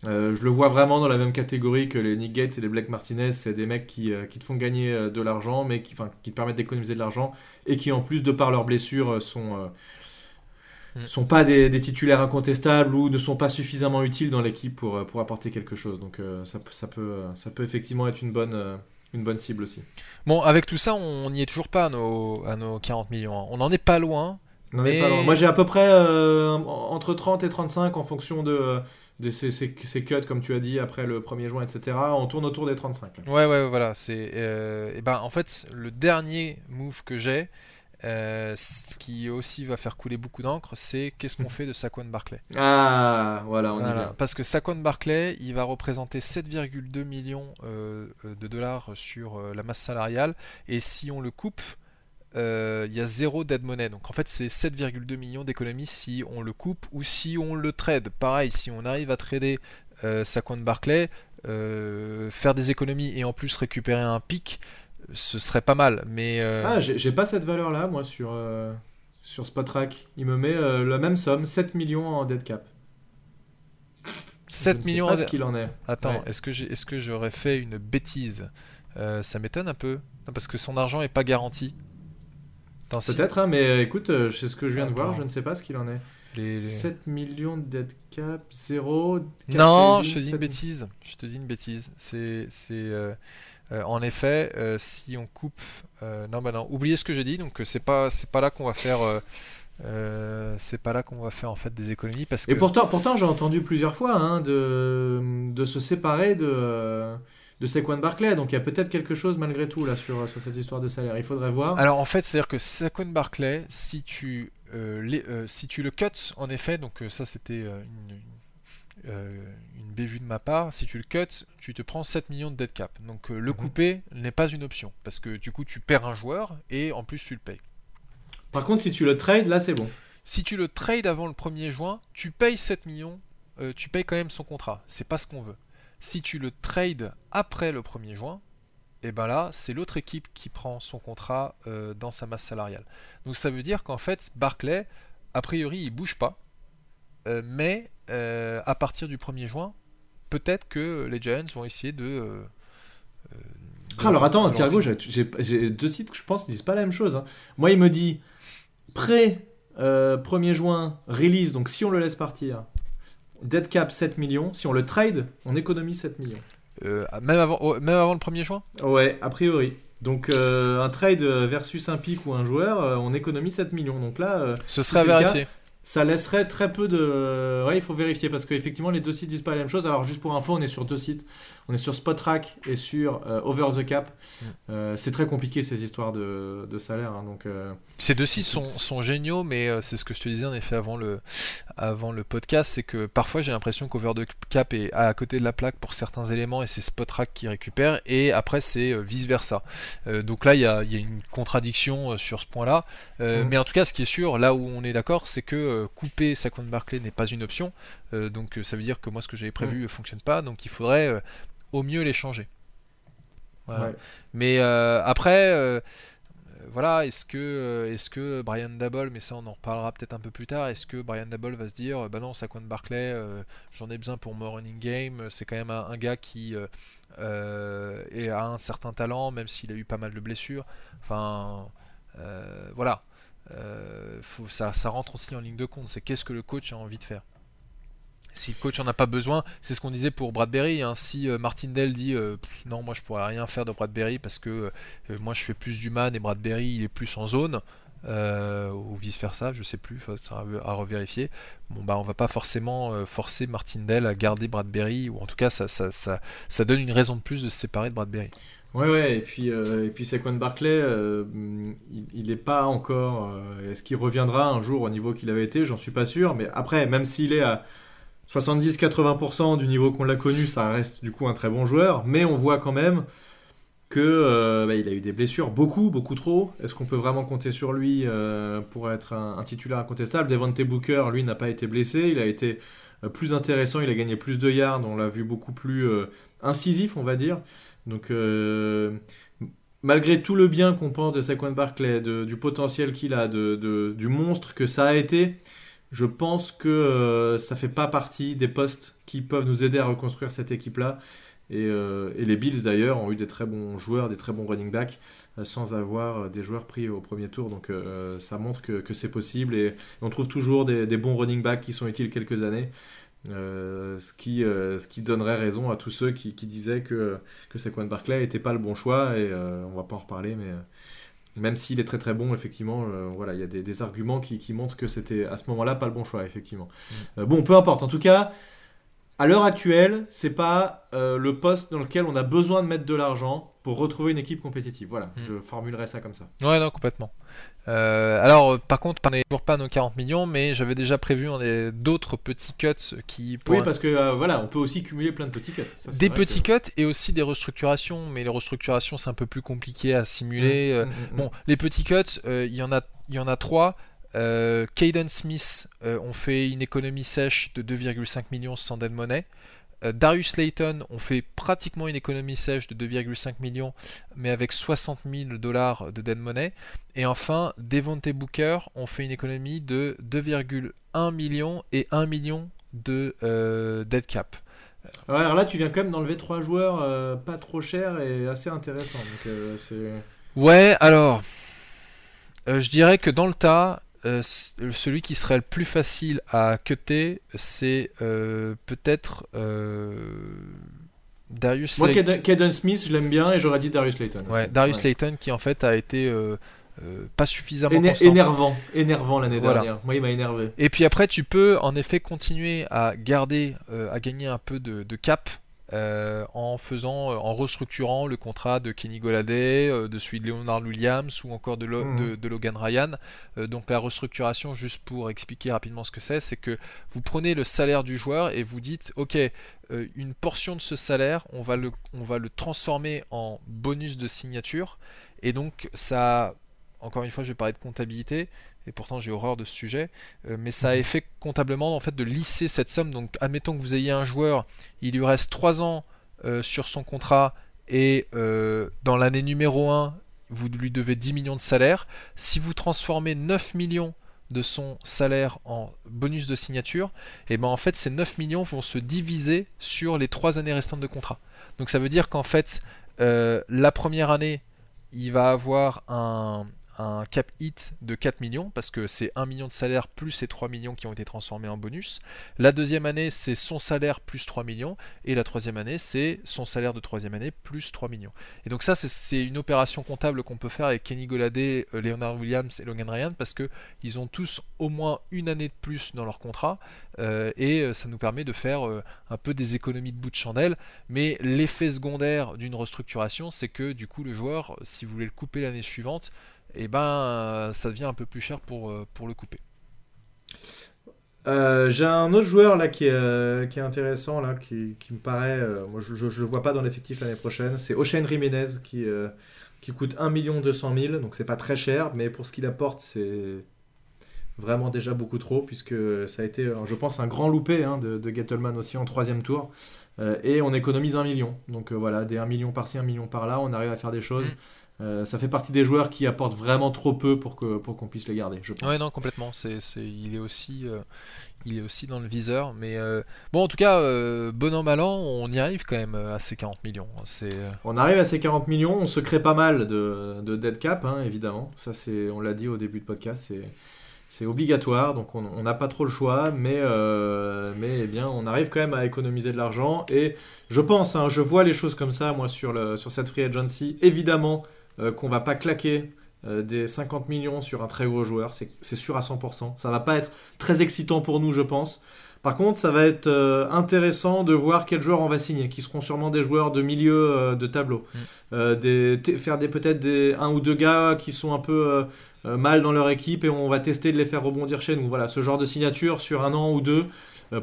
Euh, je le vois vraiment dans la même catégorie que les Nick Gates et les Blake Martinez. C'est des mecs qui, euh, te font gagner euh, de l'argent, mais qui, te permettent d'économiser de l'argent et qui, en plus, de par leurs blessures, sont, Mm. sont pas des, des titulaires incontestables ou ne sont pas suffisamment utiles dans l'équipe pour, euh, pour apporter quelque chose. Donc, euh, ça, peut- ça, peut, ça peut effectivement être une bonne, euh, une bonne cible aussi. Bon, avec tout ça, on n'y est toujours pas à nos, à nos 40 millions. hein. On n'en est pas loin. On en est Mais- pas loin. Moi, j'ai à peu près euh, entre 30 et 35 en fonction de, de ces, ces- ces cuts, comme tu as dit, après le 1er juin, etc. On tourne autour des 35. là. Ouais, ouais, voilà. C'est, et ben, en fait, le dernier move que j'ai, euh, ce qui aussi va faire couler beaucoup d'encre, c'est qu'est-ce qu'on fait de Saquon Barclay. Ah, voilà, on y vient. Parce que Saquon Barclay, il va représenter 7,2 millions euh, euh, de dollars sur euh, la masse salariale, et si on le coupe, il y a zéro dead money. Donc en fait, c'est 7,2 millions d'économies si on le coupe ou si on le trade. Pareil, si on arrive à trader Saquon Barclay, faire des économies et en plus récupérer un pic, ce serait pas mal. Mais euh, Ah, j'ai pas cette valeur-là, moi, sur, euh, sur Spotrac. Il me met euh, la même somme, 7 millions en dead cap. 7 Je ne millions. pas ce qu'il en est. Attends, Ouais. est-ce que est-ce que j'aurais fait une bêtise? Euh, Ça m'étonne un peu. Non, parce que son argent est pas garanti. Si, Peut-être, hein, mais écoute, euh, c'est ce que je viens de voir, je ne sais pas ce qu'il en est. les- les- 7 millions de dead cap, 0. Non, je te dis une bêtise. Je te dis une bêtise. C'est, c'est, euh, euh, en effet, euh, si on coupe, euh, non, bah non, oubliez ce que j'ai dit. Donc c'est pas, c'est pas là qu'on va faire, c'est pas là qu'on va faire en fait des économies parce que. Et pourtant, pourtant j'ai entendu plusieurs fois hein, de, de se séparer de, de Saquon Barclay. Donc il y a peut-être quelque chose malgré tout là sur, sur cette histoire de salaire. Il faudrait voir. Alors en fait, c'est-à-dire que Saquon Barclay, si tu, euh, les- euh, si tu le cuts, en effet, donc euh, ça c'était une, euh, une bévue de ma part, si tu le cuts, tu te prends 7 millions de dead cap. Donc euh, le Mhm. couper n'est pas une option, parce que du coup tu perds un joueur et en plus tu le payes. Par contre, si tu le trades, là c'est bon. Si tu le trades avant le 1er juin, tu payes 7 millions, euh, tu payes quand même son contrat. C'est pas ce qu'on veut. Si tu le trades après le 1er juin, et ben là, c'est l'autre équipe qui prend son contrat dans sa masse salariale. Donc ça veut dire qu'en fait, Barclay, a priori, il bouge pas, euh, mais euh, à partir du 1er juin, peut-être que les Giants vont essayer de. euh, de- Ah, alors attends, de Thiago, j'ai deux sites que je pense qui disent pas la même chose. hein. Moi, il me dit prêt euh, 1er juin, release, donc si on le laisse partir, dead cap 7 millions. Si on le trade, on économise 7 millions. euh, même, avant, même avant le 1er juin? Ouais, a priori. Donc euh, un trade versus un pick ou un joueur, euh, on économise 7 millions. Donc là, euh, Ce serait à vérifier. Ça laisserait très peu de. Ouais, il faut vérifier parce qu'effectivement, les deux sites disent pas la même chose. Alors, juste pour info, on est sur deux sites. On est sur Spotrack et sur euh, Over the Cap. Mm. Euh, c'est très compliqué ces histoires de, de salaire. hein, donc, euh, Ces deux sites sont, sont géniaux, mais euh, c'est ce que je te disais en effet avant le, avant le podcast, c'est que parfois j'ai l'impression qu'Over the Cap est à côté de la plaque pour certains éléments et c'est Spotrack qui récupère, et après c'est vice versa. donc là il y a, il y a une contradiction euh, sur ce point-là, Euh, Mhm. mais en tout cas ce qui est sûr, là où on est d'accord, c'est que euh, couper Saquon Barclay n'est pas une option, Euh, donc ça veut dire que moi ce que j'avais prévu ne fonctionne pas, donc il faudrait euh, au mieux. Voilà. ouais. Mais euh, après, euh, voilà, est-ce que, euh, est-ce que Brian Dabble, mais ça on en reparlera peut-être un peu plus tard, est-ce que Brian Dabble va se dire, bah non, Saquon Barclay, euh, j'en ai besoin pour mon running game, c'est quand même un, un gars qui est- a un certain talent, même s'il a eu pas mal de blessures. Enfin, voilà. Faut, ça, ça rentre aussi en ligne de compte, c'est qu'est-ce que le coach a envie de faire. Si le coach en a pas besoin, c'est ce qu'on disait pour Bradbury. hein. Si euh, Martindale dit euh, non, moi je pourrais rien faire de Bradbury parce que euh, moi je fais plus du man et Bradbury il est plus en zone, ou vice versa, je sais plus, à revérifier. Bon bah on va pas forcément forcer Martindale à garder Bradbury, ou en tout cas ça, ça, ça, donne une raison de plus de se séparer de Bradbury. Ouais, ouais, et puis, euh, et puis Saquon Barclay, il n'est pas encore. Est-ce qu'il reviendra un jour au niveau qu'il avait été? J'en suis pas sûr. Mais après, même s'il est à 70-80% du niveau qu'on l'a connu, ça reste du coup un très bon joueur. Mais on voit quand même que euh, bah, il a eu des blessures, beaucoup, beaucoup trop. Est-ce qu'on peut vraiment compter sur lui euh, pour être un, titulaire incontestable? Devante Booker, lui, n'a pas été blessé. Il a été euh, plus intéressant, il a gagné plus de yards. On l'a vu beaucoup plus incisif, on va dire. Donc, malgré tout le bien qu'on pense de Saquon Barclay, de- du potentiel qu'il a, du monstre que ça a été, je pense que euh, ça fait pas partie des postes qui peuvent nous aider à reconstruire cette équipe-là. Et, euh, les Bills d'ailleurs ont eu des très bons joueurs, des très bons running backs, euh, sans avoir euh, des joueurs pris au premier tour. Donc ça montre que, c'est possible et on trouve toujours des, bons running backs qui sont utiles quelques années. Ce, qui, donnerait raison à tous ceux qui, disaient que, que Saquon Barclay n'était pas le bon choix. Et on va pas en reparler, mais même s'il est très très bon, effectivement, euh, voilà, il y a des, des arguments qui, qui montrent que c'était à ce moment-là pas le bon choix, effectivement. Euh, bon, peu importe. En tout cas, à l'heure actuelle, c'est pas euh, le poste dans lequel on a besoin de mettre de l'argent pour retrouver une équipe compétitive. Voilà, Mm. je formulerai ça comme ça. Ouais, non, complètement. Euh, alors, euh, par contre, on n'est toujours pas à nos 40 millions, mais j'avais déjà prévu d'autres petits cuts qui. pour Oui, parce que euh, voilà, on peut aussi cumuler plein de petits cuts. Ça, Des petits que- cuts et aussi des restructurations, mais les restructurations c'est un peu plus compliqué à simuler. Euh, Mm, mm, mm. Bon, les petits cuts, il y en a, il y en a trois. Euh, Caden Smith, euh, on fait une économie sèche de 2,5 millions sans dead money. Euh, Darius Layton, on fait pratiquement une économie sèche de 2,5 millions, mais avec 60 000 dollars de dead money. Et enfin, Devontae Booker, on fait une économie de 2,1 millions et 1 million de dead cap. Ouais, alors là, tu viens quand même d'enlever trois joueurs pas trop chers et assez intéressants. Donc. Ouais, alors, je dirais que dans le tas, euh, celui qui serait le plus facile à cutter, c'est euh, peut-être euh, Darius Moi, Caden Smith, je l'aime bien et j'aurais dit Darius Layton. Ouais. Darius Ouais. Layton qui en fait a été euh, pas suffisamment Éner- constant. énervant, énervant l'année Voilà. dernière. Moi, il m'a énervé. Et puis après, tu peux en effet continuer à garder, euh, à gagner un peu de, de cap euh, en faisant, euh, en restructurant le contrat de Kenny Golladay, euh, de celui de Leonard Williams ou encore de, Lo- Mhm. de- de Logan Ryan. Euh, donc la restructuration, juste pour expliquer rapidement ce que c'est, c'est que vous prenez le salaire du joueur et vous dites, ok, une portion de ce salaire, on va le, on va le transformer en bonus de signature. Et donc ça, encore une fois, je vais parler de comptabilité et pourtant j'ai horreur de ce sujet, euh, mais ça a effet comptablement en fait de lisser cette somme. Donc admettons que vous ayez un joueur, il lui reste 3 ans euh, sur son contrat et dans l'année numéro 1, vous lui devez 10 millions de salaire. Si vous transformez 9 millions de son salaire en bonus de signature, et eh ben en fait ces 9 millions vont se diviser sur les 3 années restantes de contrat. Donc ça veut dire qu'en fait la première année il va avoir un, un cap hit de 4 millions parce que c'est 1 million de salaire plus ces 3 millions qui ont été transformés en bonus. La deuxième année, c'est son salaire plus 3 millions. Et la troisième année, c'est son salaire de troisième année plus 3 millions. Et donc ça, c'est une opération comptable qu'on peut faire avec Kenny Goladé, euh, Leonard Williams et Logan Ryan parce qu'ils ont tous au moins une année de plus dans leur contrat. Euh, et euh, ça nous permet de faire un peu des économies de bout de chandelle. Mais l'effet secondaire d'une restructuration, c'est que du coup, le joueur, si vous voulez le couper l'année suivante, et eh ben euh, ça devient un peu plus cher pour, euh, pour le couper. Euh, j'ai un autre joueur là qui est, qui est intéressant là, qui, qui me paraît, moi je, je, le vois pas dans l'effectif l'année prochaine. C'est Ocean Jiménez qui, qui coûte 1 200 000, donc c'est pas très cher, mais pour ce qu'il apporte c'est vraiment déjà beaucoup trop puisque ça a été, je pense, un grand loupé hein, de, de Gettleman aussi en troisième tour et on économise 1 million. Donc voilà, des 1 million par-ci, 1 million par-là, on arrive à faire des choses. Euh, ça fait partie des joueurs qui apportent vraiment trop peu pour que pour qu'on puisse les garder. Je pense. Ouais, non, complètement. C'est, il est aussi, euh, il est aussi dans le viseur. Mais euh, bon, en tout cas, bon an mal an, on y arrive quand même à ces 40 millions. C'est. On arrive à ces 40 millions. On se crée pas mal de, de dead cap, hein, évidemment. Ça, c'est, on l'a dit au début de podcast. C'est c'est obligatoire, donc on n'a pas trop le choix, mais, mais eh bien, on arrive quand même à économiser de l'argent. Et je pense, hein, je vois les choses comme ça, moi, sur, le, sur cette free agency. Évidemment, euh, qu'on va pas claquer euh, des 50 millions sur un très gros joueur, c'est sûr à 100%. Ça va pas être très excitant pour nous, je pense. Par contre, ça va être euh, intéressant de voir quels joueurs on va signer, qui seront sûrement des joueurs de milieu de tableau. Mm. des, faire des peut-être des un ou deux gars qui sont un peu mal dans leur équipe et on va tester de les faire rebondir chez nous. Voilà, ce genre de signature sur un an ou deux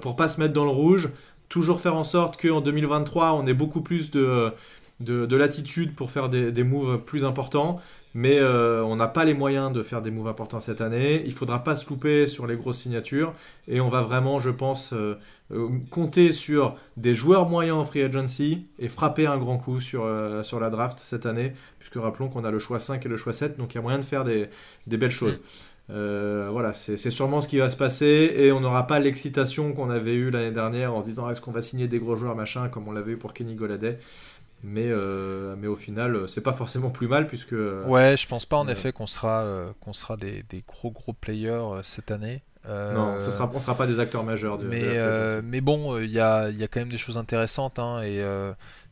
pour pas se mettre dans le rouge. Toujours faire en sorte qu'en 2023, on ait beaucoup plus de de, l'attitude pour faire des, moves plus importants. Mais euh, on n'a pas les moyens de faire des moves importants cette année. Il faudra pas se louper sur les grosses signatures. Et on va vraiment, je pense, euh, euh, compter sur des joueurs moyens en free agency et frapper un grand coup sur, sur la draft cette année. Puisque rappelons qu'on a le choix 5 et le choix 7. Donc il y a moyen de faire des, belles choses. voilà, c'est sûrement ce qui va se passer et on n'aura pas l'excitation qu'on avait eue l'année dernière en se disant est-ce qu'on va signer des gros joueurs machin comme on l'avait eu pour Kenny Goladay. Mais, euh, mais au final, c'est pas forcément plus mal puisque. Ouais, je pense pas en effet qu'on sera, euh, qu'on sera des, des, gros gros players euh, cette année. non, ce sera, on sera pas des acteurs majeurs. De, mais, mais bon, il y a, y, a, quand même des choses intéressantes. Hein, et,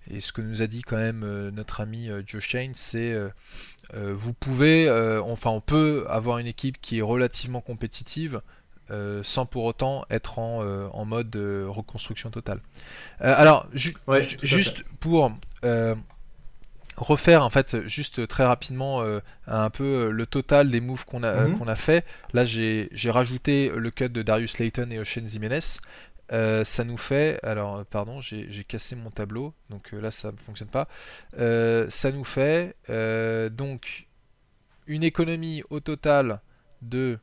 et, ce que nous a dit quand même notre ami Joe Shane, c'est vous pouvez, enfin, on peut avoir une équipe qui est relativement compétitive euh, sans pour autant être en, euh, en mode euh, reconstruction totale. alors, juste pour refaire en fait juste très rapidement un peu le total des moves qu'on a, qu'on a fait. Là j'ai rajouté le cut de Darius Layton et Ocean Jimenez. ça nous fait, alors pardon, j'ai cassé mon tableau, donc là ça ne fonctionne pas. ça nous fait donc une économie au total de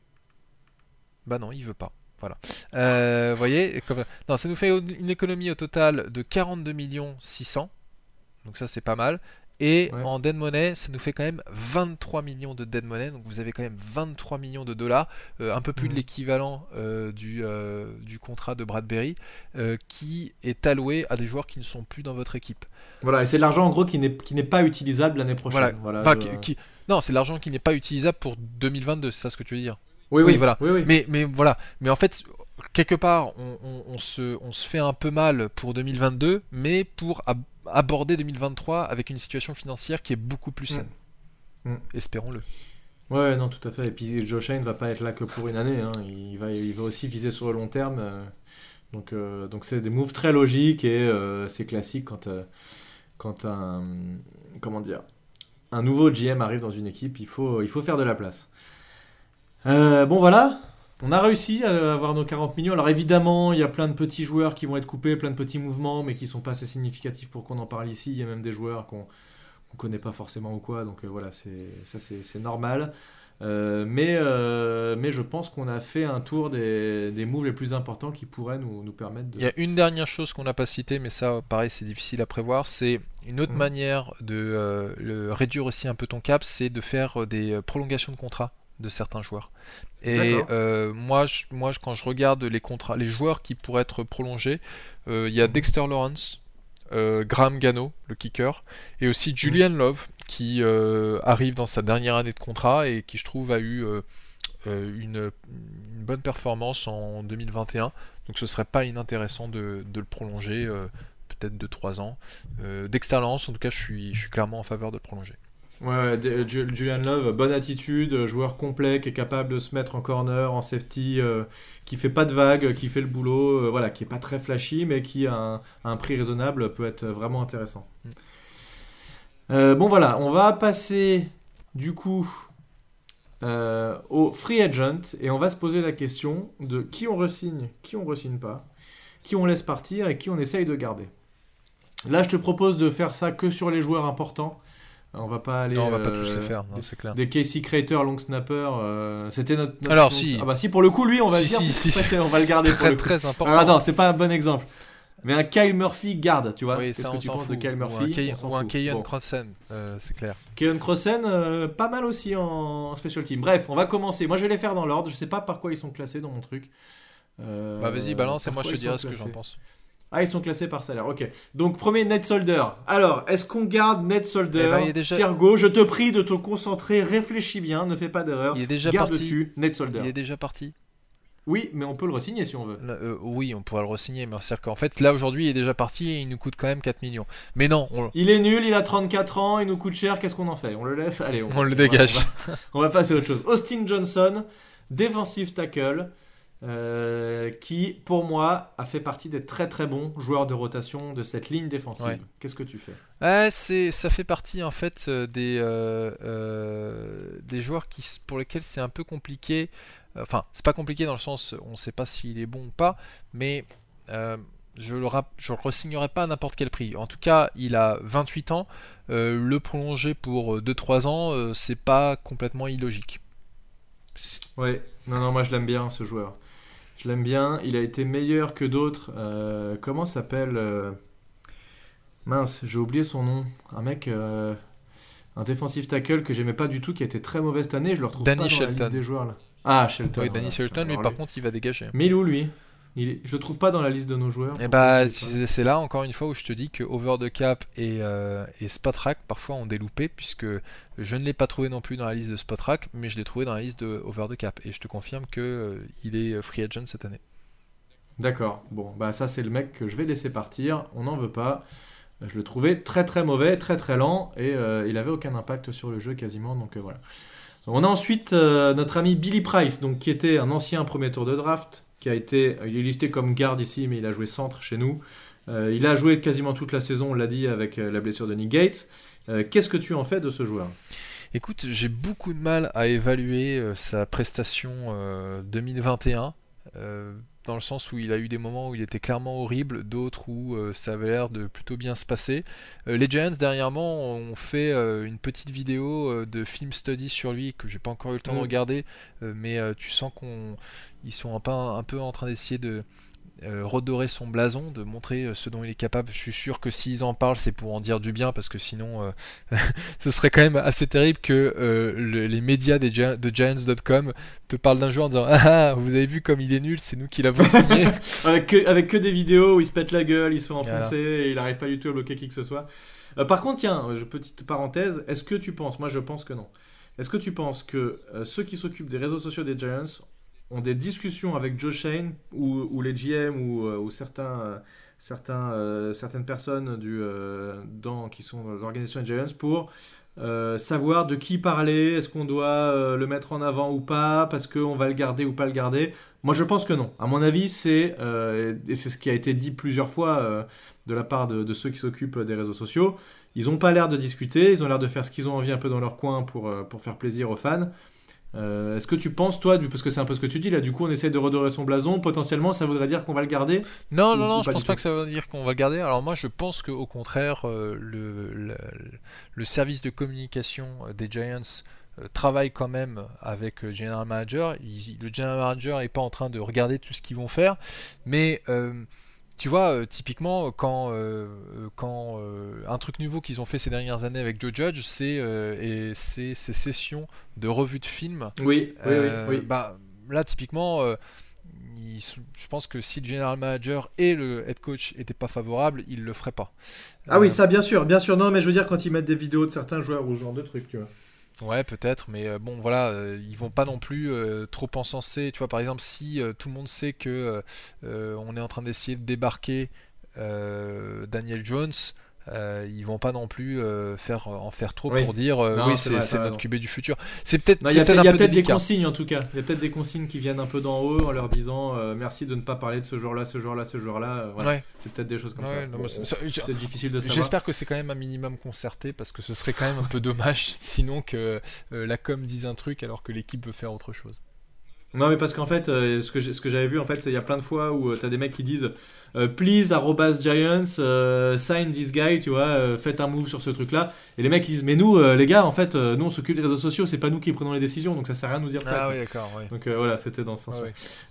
bah non, il veut pas. Voilà. Euh, vous voyez, comme... non, ça nous fait une économie au total de 42 millions 600. Donc ça c'est pas mal. Et en dead money, ça nous fait quand même 23 millions de dead money. Donc vous avez quand même 23 millions de dollars, euh, un peu plus de mhm. l'équivalent euh, du, du contrat de Bradbury, qui est alloué à des joueurs qui ne sont plus dans votre équipe. Voilà, et c'est l'argent en gros qui n'est pas utilisable l'année prochaine. Voilà. qui... Non, c'est l'argent qui n'est pas utilisable pour 2022, c'est ça ce que tu veux dire? Oui, oui, voilà. Mais, mais voilà. Mais en fait, quelque part, on, se, on se fait un peu mal pour 2022, mais pour aborder 2023 avec une situation financière qui est beaucoup plus saine. Mm. Mm. Espérons-le. Ouais, non, tout à fait. Et puis Joe Shane va pas être là que pour une année. Hein. Il, va, il va aussi viser sur le long terme. Euh. Donc, euh, donc c'est des moves très logiques et euh, c'est classique quand, quand un comment dire un nouveau GM arrive dans une équipe. Il faut, il faut faire de la place. Euh, bon voilà, on a réussi à avoir nos 40 millions. Alors évidemment, il y a plein de petits joueurs qui vont être coupés, plein de petits mouvements, mais qui sont pas assez significatifs pour qu'on en parle ici. Il y a même des joueurs qu'on ne connaît pas forcément ou quoi. Donc euh, voilà, c'est ça c'est normal. Euh, mais, mais je pense qu'on a fait un tour des, des moves les plus importants qui pourraient nous, nous permettre de. Il y a une dernière chose qu'on n'a pas citée, mais ça, pareil, c'est difficile à prévoir. C'est une autre Mhm. manière de le, réduire aussi un peu ton cap, c'est de faire des prolongations de contrat de certains joueurs. Et euh, moi, je, moi, je- quand je regarde les contrats, les joueurs qui pourraient être prolongés, euh, il y a Dexter Lawrence, euh, Graham Gano, le kicker, et aussi Julian Love, qui arrive dans sa dernière année de contrat et qui, je trouve, a eu une, une bonne performance en 2021. Donc, ce serait pas inintéressant de, de le prolonger, peut-être de 3 ans. Dexter Lawrence, en tout cas, je suis, je suis clairement en faveur de le prolonger. Ouais, Ju- Julian Love, bonne attitude, euh, joueur complet, qui est capable de se mettre en corner, en safety, euh, qui fait pas de vagues, qui fait le boulot, euh, voilà, qui est pas très flashy, mais qui a un, à un prix raisonnable peut être vraiment intéressant. Mm. Euh, bon voilà, on va passer du coup euh, au free agent et on va se poser la question de qui on resigne, qui on resigne pas, qui on laisse partir et qui on essaye de garder. Là, je te propose de faire ça que sur les joueurs importants. On va pas aller. Non, on va pas euh, tous les faire, non, c'est clair. des Casey Crater, long snapper, euh, c'était notre, notre- Alors, si. Ah bah si, pour le coup, lui, on va Si, le dire. si, si. On va le garder pour Très le coup. très important. Ah non, c'est pas un bon exemple. Mais un Kyle Murphy garde, tu vois. Oui, Qu'est-ce que tu penses fout. de Kyle Murphy ou un. Kayan Bon. Cronsen, euh, c'est clair. Keon Crossen, euh, pas mal aussi en, en special team. Bref, on va commencer. Moi, je vais les faire dans l'ordre. Je sais pas par quoi ils sont classés dans mon truc. Euh, Bah vas-y, balance et moi je te dirai ce que j'en pense. Ah, ils sont classés par salaire. Ok. Donc, premier Ned Solder. Alors, est-ce qu'on garde Ned Solder Eh ben, il est déjà- je te prie de te concentrer. Réfléchis bien. Ne fais pas d'erreur. Il est déjà Garde parti. Ned Solder. Il est déjà parti. Oui, mais on peut le re-signer si on veut. Là, euh, oui, on pourrait le re-signer, mais c'est qu'en fait, là aujourd'hui, il est déjà parti et il nous coûte quand même 4 millions. Mais non, on, Il est nul, il a 34 ans, il nous coûte cher, qu'est-ce qu'on en fait? On le laisse? Allez, on, On le dégage. On va, on va passer à autre chose. Austin Johnson, defensive tackle, euh, qui pour moi a fait partie des très très bons joueurs de rotation de cette ligne défensive. Ouais. Qu'est-ce que tu fais? C'est, ça fait partie en fait euh, des, euh, euh, des joueurs qui, pour lesquels c'est un peu compliqué. Enfin, c'est pas compliqué dans le sens, on sait pas s'il est bon ou pas, mais je le, je le re-signerai pas à n'importe quel prix. En tout cas, il a 28 ans, le prolonger pour 2-3 ans, c'est pas complètement illogique. Ouais, non, non, moi je l'aime bien ce joueur. Je l'aime bien, il a été meilleur que d'autres. Euh, comment s'appelle euh, Mince, j'ai oublié son nom. Un mec, euh, un defensive tackle que j'aimais pas du tout, qui a été très mauvais cette année. Je le retrouve Danny pas dans la Shelton. liste des joueurs là. Ah, Shelton. Oui, Danny voilà. Shelton, lui, Alors, par contre, il va dégager. Où lui il est... Je le trouve pas dans la liste de nos joueurs. Et Pourquoi bah, c'est là encore une fois où je te dis que Over the Cap et, euh, et parfois ont des loupés, puisque je ne l'ai pas trouvé non plus dans la liste de Spotrack, mais je l'ai trouvé dans la liste de Over the Cap. Et je te confirme que euh, il est free agent cette année. D'accord. Bon, bah ça c'est le mec que je vais laisser partir. On n'en veut pas. Je le trouvais très très mauvais, très très lent et euh, il avait aucun impact sur le jeu quasiment. Donc euh, voilà. On a ensuite euh, notre ami Billy Price, donc qui était un ancien premier tour de draft, a été, il est listé comme garde ici, mais il a joué centre chez nous. Euh, il a joué quasiment toute la saison, on l'a dit, avec euh, la blessure de Nick Gates. Euh, Qu'est-ce que tu en fais de ce joueur? Écoute, j'ai beaucoup de mal à évaluer euh, sa prestation euh, 2021. Dans le sens où il a eu des moments où il était clairement horrible, d'autres où euh, ça avait l'air de plutôt bien se passer. Euh, les Giants dernièrement ont fait euh, une petite vidéo de film study sur lui que j'ai pas encore eu le temps de Mm. regarder, mais tu sens qu'on ils sont un peu, un peu en train d'essayer de redorer son blason, de montrer euh, ce dont il est capable. Je suis sûr que s'ils en parlent, c'est pour en dire du bien, parce que sinon, euh, ce serait quand même assez terrible que euh, le- les médias des de Giants.com te parlent d'un joueur en disant Ah, ah, vous avez vu comme il est nul, c'est nous qui l'avons signé. avec, que, avec que des vidéos où il se pète la gueule, il se fait Voilà. enfoncer et il n'arrive pas du tout à bloquer qui que ce soit. Euh, par contre, tiens, euh, petite parenthèse, est-ce que tu penses, moi je pense que non, est-ce que tu penses que euh, ceux qui s'occupent des réseaux sociaux des Giants ont des discussions avec Joe Shane ou, les GM ou, euh, ou certains, euh, euh, certaines personnes du, dans, qui sont dans l'organisation Giants pour savoir de qui parler, est-ce qu'on doit le mettre en avant ou pas, parce qu'on va le garder ou pas le garder moi, je pense que non. À mon avis, c'est et c'est ce qui a été dit plusieurs fois de la part de, de ceux qui s'occupent des réseaux sociaux. Ils n'ont pas l'air de discuter, ils ont l'air de faire ce qu'ils ont envie un peu dans leur coin pour, pour faire plaisir aux fans. Euh, Est-ce que tu penses, toi, du- parce que c'est un peu ce que tu dis là, du coup, on essaie de redorer son blason, potentiellement, ça voudrait dire qu'on va le garder Non, Ou- non, non, je pense pas que ça veut dire qu'on va le garder. Alors moi, je pense qu'au contraire, euh, le, le, le service de communication euh, des Giants travaille quand même avec le general manager. le general manager n'est pas en train de regarder tout ce qu'ils vont faire, mais tu vois, typiquement, quand, quand un truc nouveau qu'ils ont fait ces dernières années avec Joe Judge, c'est ces sessions de revue de films. Oui, oui, oui, Bah, là, typiquement, je pense que si le general manager et le head coach n'étaient pas favorables, ils le feraient pas. Ah oui, ça, bien sûr, bien sûr. Non, mais je veux dire, quand ils mettent des vidéos de certains joueurs ou ce genre de trucs, tu vois. Ouais, peut-être, mais euh, bon, voilà, euh, ils vont pas non plus euh, trop encenser. Tu vois, par exemple, si tout le monde sait que on est en train d'essayer de débarquer Daniel Jones, euh, ils vont pas non plus euh, faire en faire trop pour dire euh, oui c'est notre QB du futur. C'est peut-être il y a peut-être des consignes en tout cas. Il y a peut-être des consignes qui viennent un peu d'en haut en leur disant merci de ne pas parler de ce genre-là, ce genre-là, ce genre-là. C'est peut-être des choses comme ça. c'est difficile de savoir. J'espère que c'est quand même un minimum concerté parce que ce serait quand même un peu dommage sinon que la com dise un truc alors que l'équipe veut faire autre chose. Non, mais parce qu'en fait, euh, ce que ce que j'avais vu, en fait, c'est il y a plein de fois où euh, tu as des mecs qui disent euh, Please, arrobas Giants, sign this guy, tu vois, faites un move sur ce truc-là. Et les mecs ils disent Mais nous, les gars, en fait, nous on s'occupe des réseaux sociaux, c'est pas nous qui prenons les décisions, donc ça sert à rien de nous dire ça. Ah oui, d'accord, Donc voilà, c'était dans ce sens.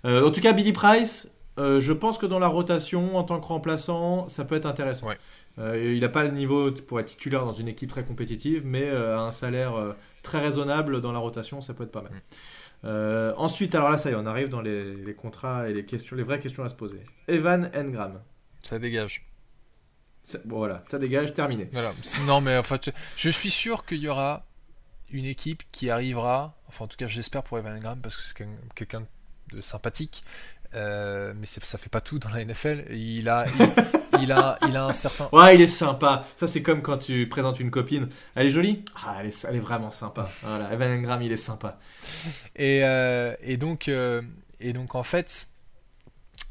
en tout cas, Billy Price, je pense que dans la rotation, en tant que remplaçant, ça peut être intéressant. il n'a pas le niveau pour être titulaire dans une équipe très compétitive, mais à un salaire très raisonnable dans la rotation, ça peut être pas mal. Mm. Euh, ensuite, alors là, ça y est, on arrive dans les, contrats et les questions, les vraies questions à se poser. Evan Engram. Ça dégage. Bon voilà, ça dégage, terminé. Voilà. Non mais en fait, je suis sûr qu'il y aura une équipe qui arrivera, enfin en tout cas j'espère pour Evan Engram parce que c'est quelqu'un de sympathique, euh, mais ça fait pas tout dans la NFL. Il a, il, a, il a un certain. Ouais, il est sympa. Ça, c'est comme quand tu présentes une copine. Elle est jolie? Ah, elle est, elle est vraiment sympa. Voilà, Evan Engram, il est sympa. Et, euh, et, donc, euh, et donc, en fait,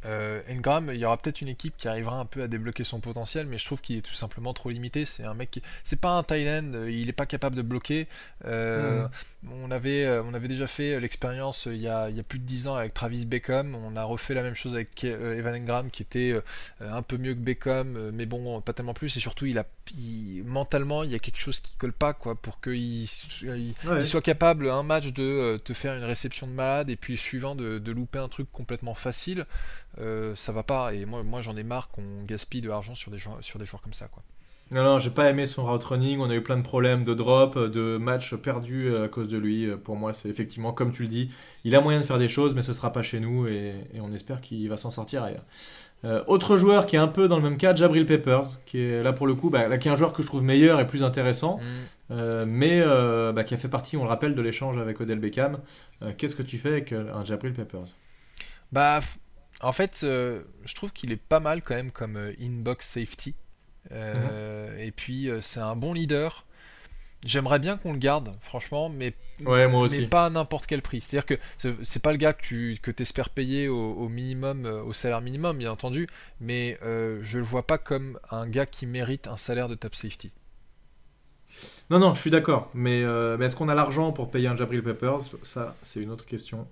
euh, Engram, il y aura peut-être une équipe qui arrivera un peu à débloquer son potentiel, mais je trouve qu'il est tout simplement trop limité. C'est un mec qui, c'est pas un tight end, euh, il est pas capable de bloquer. Euh, on avait, on avait déjà fait l'expérience il y, a, il y a plus de 10 ans avec Travis Beckham. On a refait la même chose avec Evan Engram, qui était un peu mieux que Beckham, mais bon, pas tellement plus. Et surtout, il a, mentalement, il y a quelque chose qui colle pas, quoi, pour qu'il il, soit capable un match de te faire une réception de malade et puis suivant de, de louper un truc complètement facile. Euh, ça va pas. Et moi, moi j'en ai marre qu'on gaspille de l'argent sur des, joueurs, sur des joueurs comme ça. Quoi. Non, non, j'ai pas aimé son route running. On a eu plein de problèmes de drop, de matchs perdus euh, à cause de lui. Pour moi, c'est effectivement, comme tu le dis, il a moyen de faire des choses, mais ce sera pas chez nous et, on espère qu'il va s'en sortir ailleurs. Euh, autre joueur qui est un peu dans le même cas, Jabril Peppers, qui est là pour le coup, bah, qui est un joueur que je trouve meilleur et plus intéressant, mm. mais bah, qui a fait partie, on le rappelle, de l'échange avec Odell Beckham. Qu'est-ce que tu fais avec un Jabril Peppers? Bah, en fait, euh, je trouve qu'il est pas mal quand même comme euh, inbox safety. Euh, mhm. Et puis, c'est un bon leader. J'aimerais bien qu'on le garde, franchement, mais, pas à n'importe quel prix. C'est-à-dire que c'est pas le gars que tu que espères payer au, minimum, au salaire minimum, bien entendu, mais je le vois pas comme un gars qui mérite un salaire de top safety. Non, non, je suis d'accord, mais, mais est-ce qu'on a l'argent pour payer un Jabril Peppers? Ça, c'est une autre question.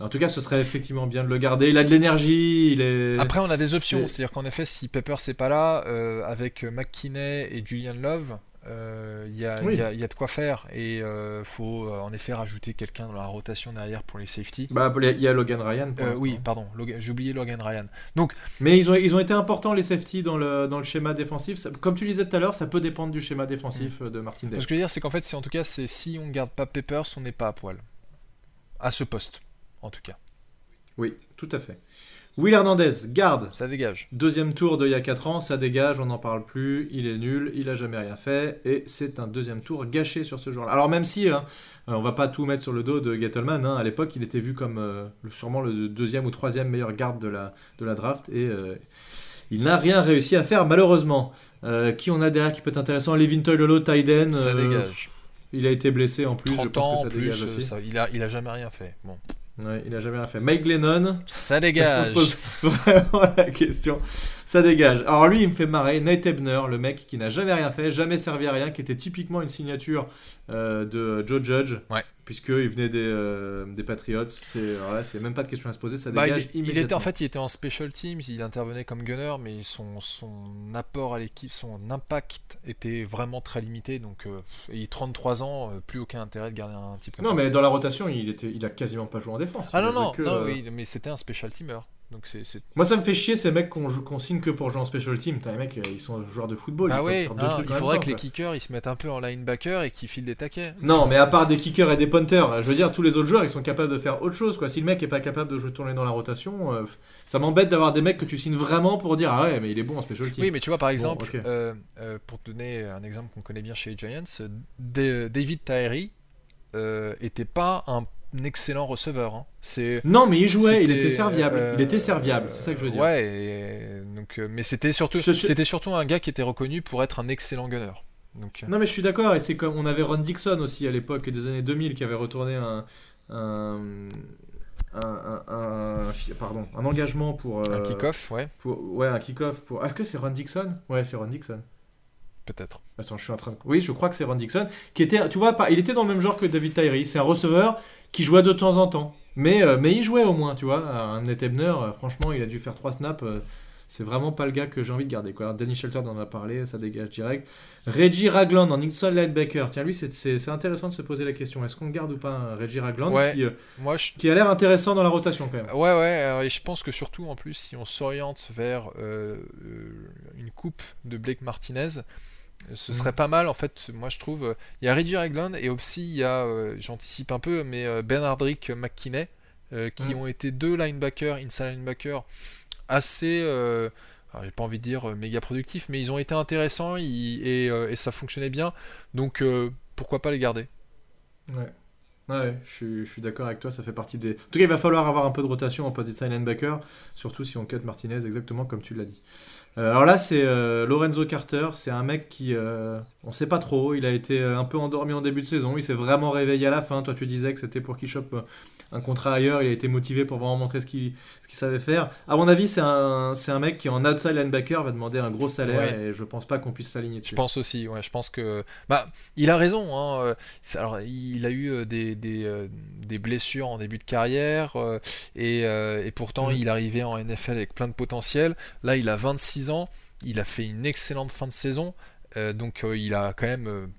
En tout cas, ce serait effectivement bien de le garder. Il a de l'énergie. Il est... Après, on a des options. C'est-à-dire qu'en effet, si Pepper n'est pas là, euh, avec McKinney et Julian Love, euh, il y, a, de quoi faire. Et il euh, faut en effet rajouter quelqu'un dans la rotation derrière pour les safety. Bah, il y a Logan Ryan. oui, pardon. J'ai oublié Logan Ryan. Donc, Mais ils ont, ils ont été importants, les safety, dans le, dans le schéma défensif. comme tu disais tout à l'heure, ça peut dépendre du schéma défensif mm. de Martin Ce que je veux dire, c'est qu'en fait, en tout cas, c'est si on ne garde pas Peppers, on n'est pas à poil. À ce poste en tout cas. Oui, tout à fait. Will Hernandez, garde. Ça dégage. Deuxième tour d'il y a 4 ans, ça dégage, on n'en parle plus, il est nul, il a jamais rien fait, et c'est un deuxième tour gâché sur ce joueur-là. Alors même si, hein, euh, on va pas tout mettre sur le dos de Gettleman, hein, à l'époque il était vu comme euh, sûrement le deuxième ou troisième meilleur garde de la, de la draft, et euh, il n'a rien réussi à faire malheureusement. qui on a derrière qui peut être intéressant? Levin Toilolo, Tyden. Ça dégage. Il a été blessé en plus, 30 je pense que ça dégage aussi. il, a, il a jamais rien fait. Bon. Ouais, il a jamais rien fait. Mike Glennon. Ça dégage. se pose vraiment la question? Ça dégage. Alors lui, il me fait marrer. Nate Ebner, le mec qui n'a jamais rien fait, jamais servi à rien, qui était typiquement une signature euh, de Joe Judge. Ouais. Puisqu'il venait des, euh, des Patriots. C'est même pas de question à se poser, ça Bah, dégage il, était en fait, il était en special teams, il intervenait comme gunner, mais son, son apport à l'équipe, son impact était vraiment très limité. Donc, euh, il a 33 ans, euh, plus aucun intérêt de garder un type comme Non, ça. mais dans la rotation, il, était, il a quasiment pas joué en défense. Ah Il non non, que, non, euh, oui, mais c'était un special teamer. Donc Moi, ça me fait chier ces mecs qu'on joue- qu'on signe que pour jouer en special team. T'as les mecs, euh, ils sont joueurs de football. Ah ils ouais, faire deux trucs en il faudrait temps, que les kickers ils se mettent un peu en linebacker et qu'ils filent des taquets. Non, mais à part des kickers et des punters, je veux dire, tous les autres joueurs, ils sont capables de faire autre chose. Quoi. Si le mec est pas capable de jouer tourner dans la rotation, euh, ça m'embête d'avoir des mecs que tu signes vraiment pour dire ah ouais, mais il est bon en special team. Oui, mais tu vois, par exemple, euh, euh, pour te donner un exemple qu'on connaît bien chez les Giants, Da- David Tyree euh, était pas un excellent receveur. hein. C'est Non, mais il jouait, il était serviable. euh, il était serviable, c'est ça que je veux dire. Ouais, et donc, euh, mais c'était surtout, Je- je- c'était surtout un gars qui était reconnu pour être un excellent gunner. Donc, euh, Non, mais je suis d'accord, et c'est comme on avait Ron Dixon aussi à l'époque des années 2000 qui avait retourné un. un un, un- un- pardon, un engagement pour, un euh, kick-off, ouais, pour ouais un kick-off pour est-ce que c'est Ron Dixon? Ouais c'est Ron Dixon peut-être. Attends, je suis en train de... Oui, je crois que c'est Ron Dixon, qui était, tu vois, pas, il était dans le même genre que David Tyree. C'est un receveur qui jouait de temps en temps. Mais, euh, mais il jouait au moins, tu vois. Un Nate Ebner, euh, franchement, il a dû faire 3 snaps. euh, c'est vraiment pas le gars que j'ai envie de garder. Quoi. Alors, Danny Shelter en a parlé, ça dégage direct. Reggie Ragland en inside linebacker. Tiens, lui, c'est- intéressant de se poser la question. Est-ce qu'on garde ou pas un Reggie Ragland Ouais. qui, euh, Moi, je, qui a l'air intéressant dans la rotation quand même Ouais, ouais, et je pense que surtout en plus, si on s'oriente vers euh, euh, une coupe de Blake Martinez, ce Mhm. serait pas mal en fait. Moi je trouve, euh, il y a Reggie Ragland et aussi il y a, euh, j'anticipe un peu, mais euh, Ben Hardrick McKinney, euh, qui Mhm. ont été deux linebackers, inside linebackers, assez. euh, j'ai pas envie de dire méga productifs, mais ils ont été intéressants ils- et, et ça fonctionnait bien. Donc pourquoi pas les garder? Ouais. Ouais, je suis, je suis d'accord avec toi, ça fait partie des... En tout cas, il va falloir avoir un peu de rotation en post inside linebacker, surtout si on cut Martinez, exactement comme tu l'as dit. Euh, alors là, c'est euh, Lorenzo Carter, c'est un mec qui... euh, on sait pas trop, il a été euh, un peu endormi en début de saison, il s'est vraiment réveillé à la fin, toi tu disais que c'était pour qu'il chope un contrat ailleurs, il a été motivé pour vraiment montrer ce qu'il qu'il savait faire. À mon avis, c'est un, un mec qui en outside linebacker va demander un gros salaire, Ouais. et je pense pas qu'on puisse s'aligner Je dessus. pense aussi, ouais, je pense que. Bah, il a raison. Hein, alors, il a eu euh, des, des, euh, des blessures en début de carrière euh, et, euh, et pourtant Mhm. il arrivait en NFL avec plein de potentiel. Là, il a 26 ans, il a fait une excellente fin de saison, donc il a quand même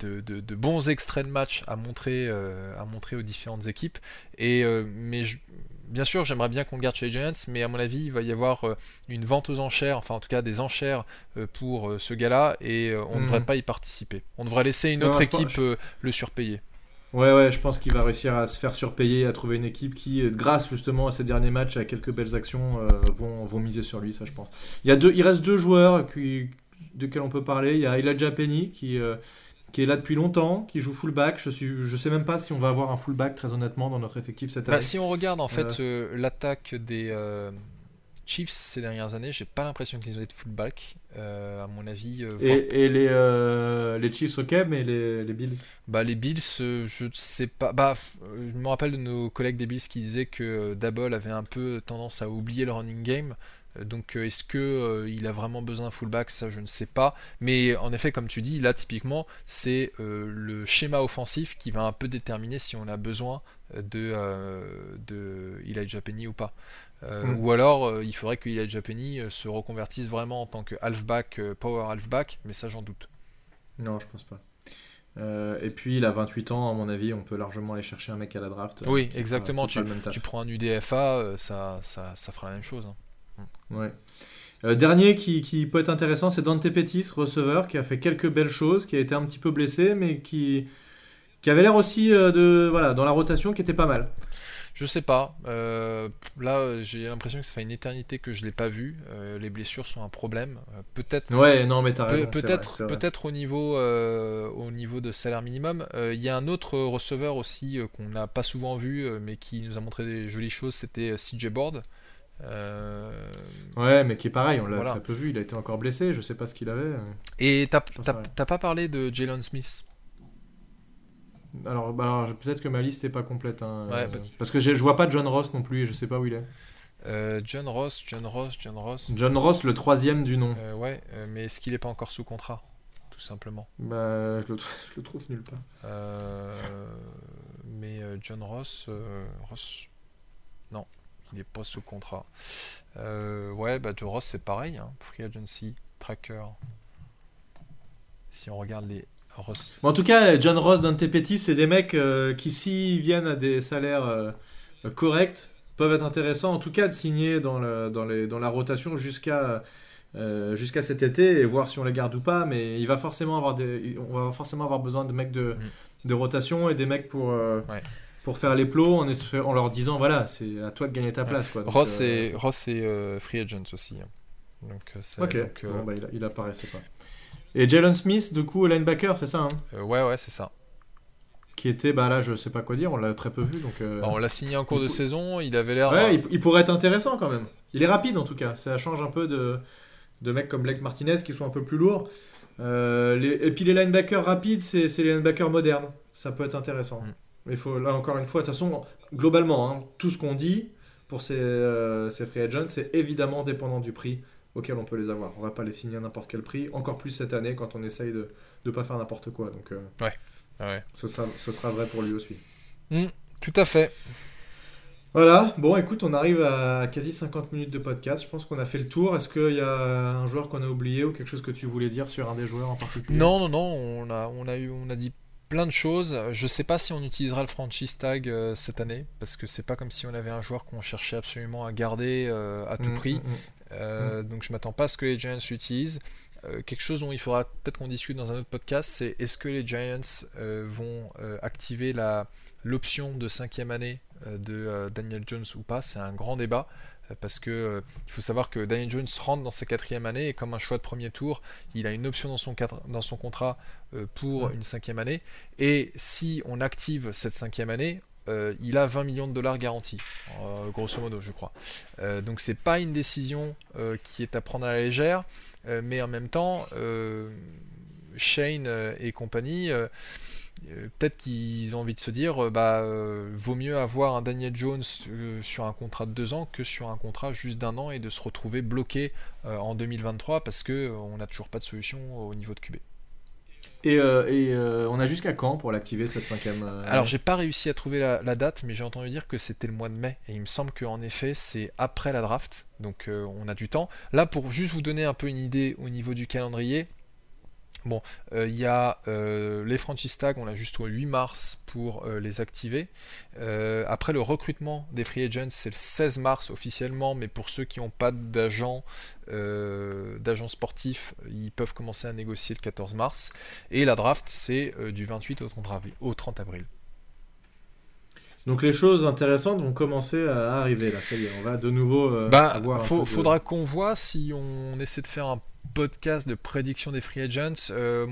de, de- de bons extraits de match à montrer, à montrer aux différentes équipes. Et, mais je- Bien sûr, j'aimerais bien qu'on le garde chez les Giants, mais à mon avis, il va y avoir une vente aux enchères, enfin en tout cas des enchères pour ce gars-là, et on ne Mhm. devrait pas y participer. On devrait laisser une Non, autre pense- équipe le surpayer. Ouais, ouais, je pense qu'il va réussir à se faire surpayer, à trouver une équipe qui, euh, grâce justement à ces derniers matchs, à quelques belles actions, euh, vont, vont miser sur lui, ça je pense. Il, y a deux, il reste deux joueurs qui, de quels on peut parler. Il y a Elijah Penny qui, euh, qui est là depuis longtemps, qui joue fullback. Je suis, je sais même pas si on va avoir un fullback très honnêtement dans notre effectif cette Bah, année. si on regarde en fait euh, l'attaque des Chiefs ces dernières années, j'ai pas l'impression qu'ils ont été fullback. Euh, à mon avis, euh, Et, et les, euh, les Chiefs, ok, mais les, les Bills. Bah, les Bills, euh, je ne sais pas. Bah, je me rappelle de nos collègues des Bills qui disaient que Dabble avait un peu tendance à oublier le running game. Donc, est-ce que euh, il a vraiment besoin d'un fullback? Ça, je ne sais pas. Mais en effet, comme tu dis, là, typiquement, c'est euh, le schéma offensif qui va un peu déterminer si on a besoin de, euh, de Elijah Penny ou pas. Euh, Mm. Ou alors, euh, il faudrait que Elijah Penny euh, se reconvertisse vraiment en tant que halfback, power halfback, mais ça, j'en doute. Non, je pense pas. Et puis il a 28 ans, à mon avis, on peut largement aller chercher un mec à la draft. Oui, exactement, fera. Tu prends un UDFA, ça, ça, ça fera la même chose. hein. Ouais. Euh, dernier qui, qui peut être intéressant, c'est Dante Pettis, receveur, qui a fait quelques belles choses, qui a été un petit peu blessé, mais qui, qui avait l'air aussi de voilà dans la rotation, qui était pas mal. Je sais pas. euh, là, j'ai l'impression que ça fait une éternité que je l'ai pas vu. Euh, les blessures sont un problème. Euh, peut-être. Ouais, non, mais t'as raison. Peut-être, peut-être au niveau, au niveau de salaire minimum. Il y a un autre receveur aussi qu'on n'a pas souvent vu, mais qui nous a montré des jolies choses. C'était CJ Board. Euh, Ouais, mais qui est pareil, on l'a Voilà. très peu vu. Il a été encore blessé, je sais pas ce qu'il avait. Et t'as pas parlé de Jalen Smith? Alors, bah, alors, peut-être que ma liste est pas complète. hein, Ouais, euh, Parce que je vois pas John Ross non plus, et je sais pas où il est. Euh, John Ross, John Ross, John Ross. John Ross, le troisième du nom. Euh, ouais, mais est-ce qu'il est pas encore sous contrat Tout simplement? Bah, je le, trou- je le trouve nulle part. Euh, John Ross, Ross, non, il n'est pas sous contrat. ouais, bah John Ross c'est pareil, hein, Free Agency, Tracker. Si on regarde les Ross. en tout cas, John Ross, Dante Pettis, c'est des mecs qui s'ils viennent à des salaires corrects, peuvent être intéressants, en tout cas de signer dans, le, dans, les, dans la rotation jusqu'à euh, jusqu'à cet été et voir si on les garde ou pas. Mais il va forcément avoir des, on va forcément avoir besoin de mecs de, mm. de rotation et des mecs pour, euh, pour faire les plots en, en, leur disant voilà, c'est à toi de gagner ta place. Quoi. Ross, euh, Ross et Free Agents aussi. Hein. Donc, ok, bon, bah, il, il, apparaissait pas. Et Jalen Smith, du coup, linebacker, c'est ça hein Ouais, ouais, c'est ça qui était, bah là je sais pas quoi dire, on l'a très peu vu. Donc, bah, on l'a signé en cours de saison, il avait l'air. Ouais, il, pourrait être intéressant quand même. Il est rapide en tout cas, ça change un peu de, de mecs comme Blake Martinez qui sont un peu plus lourds. Euh, et puis les linebackers rapides, c'est les linebackers modernes. Ça peut être intéressant. Mm. Mais faut, là encore une fois, de toute façon, globalement, hein, tout ce qu'on dit pour ces, euh, ces free agents, c'est évidemment dépendant du prix auquel on peut les avoir. On va pas les signer à n'importe quel prix, encore plus cette année quand on essaye de ne pas faire n'importe quoi. Donc, euh, ouais. ouais. Ce, sera, ce sera vrai pour lui aussi. Mm, tout à fait. Voilà, bon écoute, on arrive à quasi 50 minutes de podcast. Je pense qu'on a fait le tour. Est-ce qu'il y a un joueur qu'on a oublié ou quelque chose que tu voulais dire sur un des joueurs en particulier? Non, non, non, on a, on a, eu, on a dit plein de choses. Je sais pas si on utilisera le franchise tag euh, cette année, parce que c'est pas comme si on avait un joueur qu'on cherchait absolument à garder euh, à tout mm, prix. Mm, mm. Euh, donc je m'attends pas à ce que les Giants l'utilisent. quelque chose dont il faudra peut-être qu'on discute dans un autre podcast, c'est est-ce que les Giants vont activer la l'option de cinquième année euh, de euh, Daniel Jones ou pas, c'est un grand débat euh, parce que il faut savoir que Daniel Jones rentre dans sa quatrième année et comme un choix de premier tour, il a une option dans son, dans son contrat pour une cinquième année. Et si on active cette cinquième année, il a 20 millions de dollars garantis, grosso modo, je crois. donc c'est pas une décision qui est à prendre à la légère, mais en même temps, Shane et compagnie euh, peut-être qu'ils ont envie de se dire euh, bah euh, vaut mieux avoir un Daniel Jones sur un contrat de deux ans que sur un contrat juste d'un an et de se retrouver bloqué en 2023 parce que on n'a toujours pas de solution au niveau de QB. Et, on a jusqu'à quand pour l'activer cette cinquième Alors j'ai pas réussi à trouver la, date, mais j'ai entendu dire que c'était le mois de mai. Et il me semble qu'en effet c'est après la draft, donc on a du temps. Là pour juste vous donner un peu une idée au niveau du calendrier, Bon, euh, il y a euh, les franchise tags, on a juste au 8 mars pour euh, les activer. après, le recrutement des free agents, c'est le 16 mars officiellement, mais pour ceux qui n'ont pas d'agent d'agents sportifs, ils peuvent commencer à négocier le 14 mars. Et la draft, c'est du 28 au 30 avril. Donc les choses intéressantes vont commencer à arriver là, ça y est, on va de nouveau bah, avoir. Faudra qu'on voit si on essaie de faire un podcast de prédiction des free agents euh,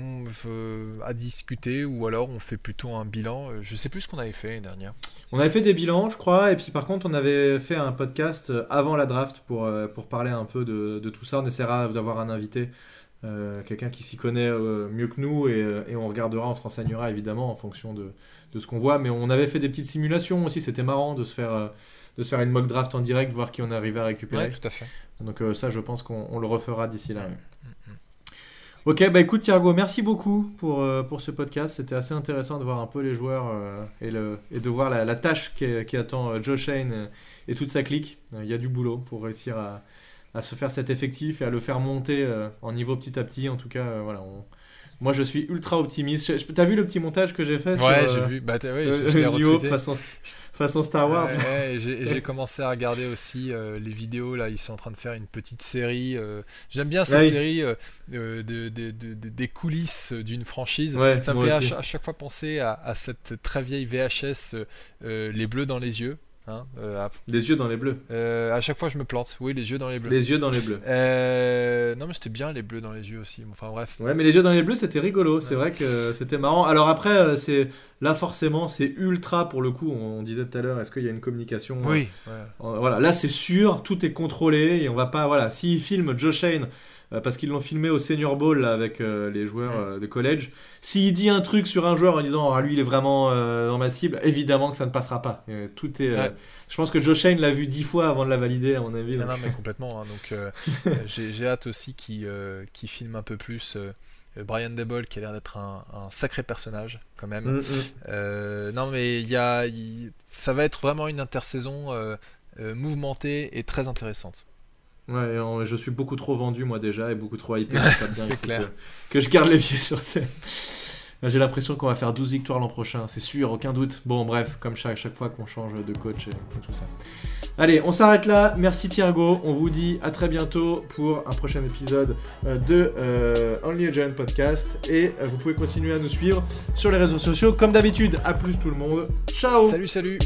à discuter ou alors on fait plutôt un bilan. Euh, je sais plus ce qu'on avait fait l'année dernière. On avait fait des bilans, je crois, et puis par contre on avait fait un podcast euh, avant la draft pour, pour parler un peu de, tout ça. On essaiera d'avoir un invité, quelqu'un qui s'y connaît mieux que nous, et, et, on regardera, on se renseignera évidemment en fonction de, de ce qu'on voit. Mais on avait fait des petites simulations aussi, c'était marrant de se faire de se faire une mock draft en direct, voir qui on arrivait à récupérer. Ouais, tout à fait. Donc ça, je pense qu'on le refera d'ici là. Ok, bah écoute Thiago, merci beaucoup pour, euh, pour ce podcast. C'était assez intéressant de voir un peu les joueurs euh, et, le, et de voir la, tâche qui, attend euh, Joe Shane et toute sa clique. Il y a du boulot pour réussir à, à, se faire cet effectif et à le faire monter en niveau petit à petit. En tout cas, voilà, on, moi, je suis ultra optimiste. T'as vu le petit montage que j'ai fait Ouais, j'ai vu. Bah, ouais, euh, façon, façon, Star Wars. Ouais, j'ai commencé à regarder aussi euh, les vidéos. Là, ils sont en train de faire une petite série. Euh, j'aime bien ces séries de, de, de, des coulisses d'une franchise. Ça me fait à, chaque fois penser à, à, cette très vieille VHS Les Bleus dans les yeux. Hein, euh, les yeux dans les bleus. Euh, à chaque fois, je me plante. Oui, les yeux dans les bleus. Les yeux dans les bleus. Euh, non, mais c'était bien les bleus dans les yeux aussi. Enfin bref. Ouais, mais les yeux dans les bleus, c'était rigolo. C'est vrai que c'était marrant. Alors après, c'est là forcément, c'est ultra pour le coup. On, disait tout à l'heure, est-ce qu'il y a une communication Oui. Voilà, là c'est sûr, tout est contrôlé et on va pas. Voilà, s'il filme Joe Shane euh, parce qu'ils l'ont filmé au Senior Bowl avec euh, les joueurs euh, de college. S'il dit un truc sur un joueur en disant ah, lui il est vraiment dans ma cible, évidemment que ça ne passera pas. tout est. Je pense que Joe Shane l'a vu dix fois avant de la valider à mon avis. Non, mais complètement. Hein. donc j'ai hâte aussi qu'il filme un peu plus. Brian Debol qui a l'air d'être un, sacré personnage quand même. Mm, mm. non mais il y a, ça va être vraiment une intersaison mouvementée et très intéressante. Ouais, je suis beaucoup trop vendu moi déjà et beaucoup trop hypé. c'est clair. Que, je garde les pieds sur scène. J'ai l'impression qu'on va faire 12 victoires l'an prochain, c'est sûr, aucun doute. Bon, bref, comme chaque, chaque fois qu'on change de coach et, tout ça. Allez, on s'arrête là. Merci Thiergo. On vous dit à très bientôt pour un prochain épisode euh, de euh, Only a Giant Podcast. Et euh, vous pouvez continuer à nous suivre sur les réseaux sociaux. Comme d'habitude, à plus tout le monde. Ciao Salut, salut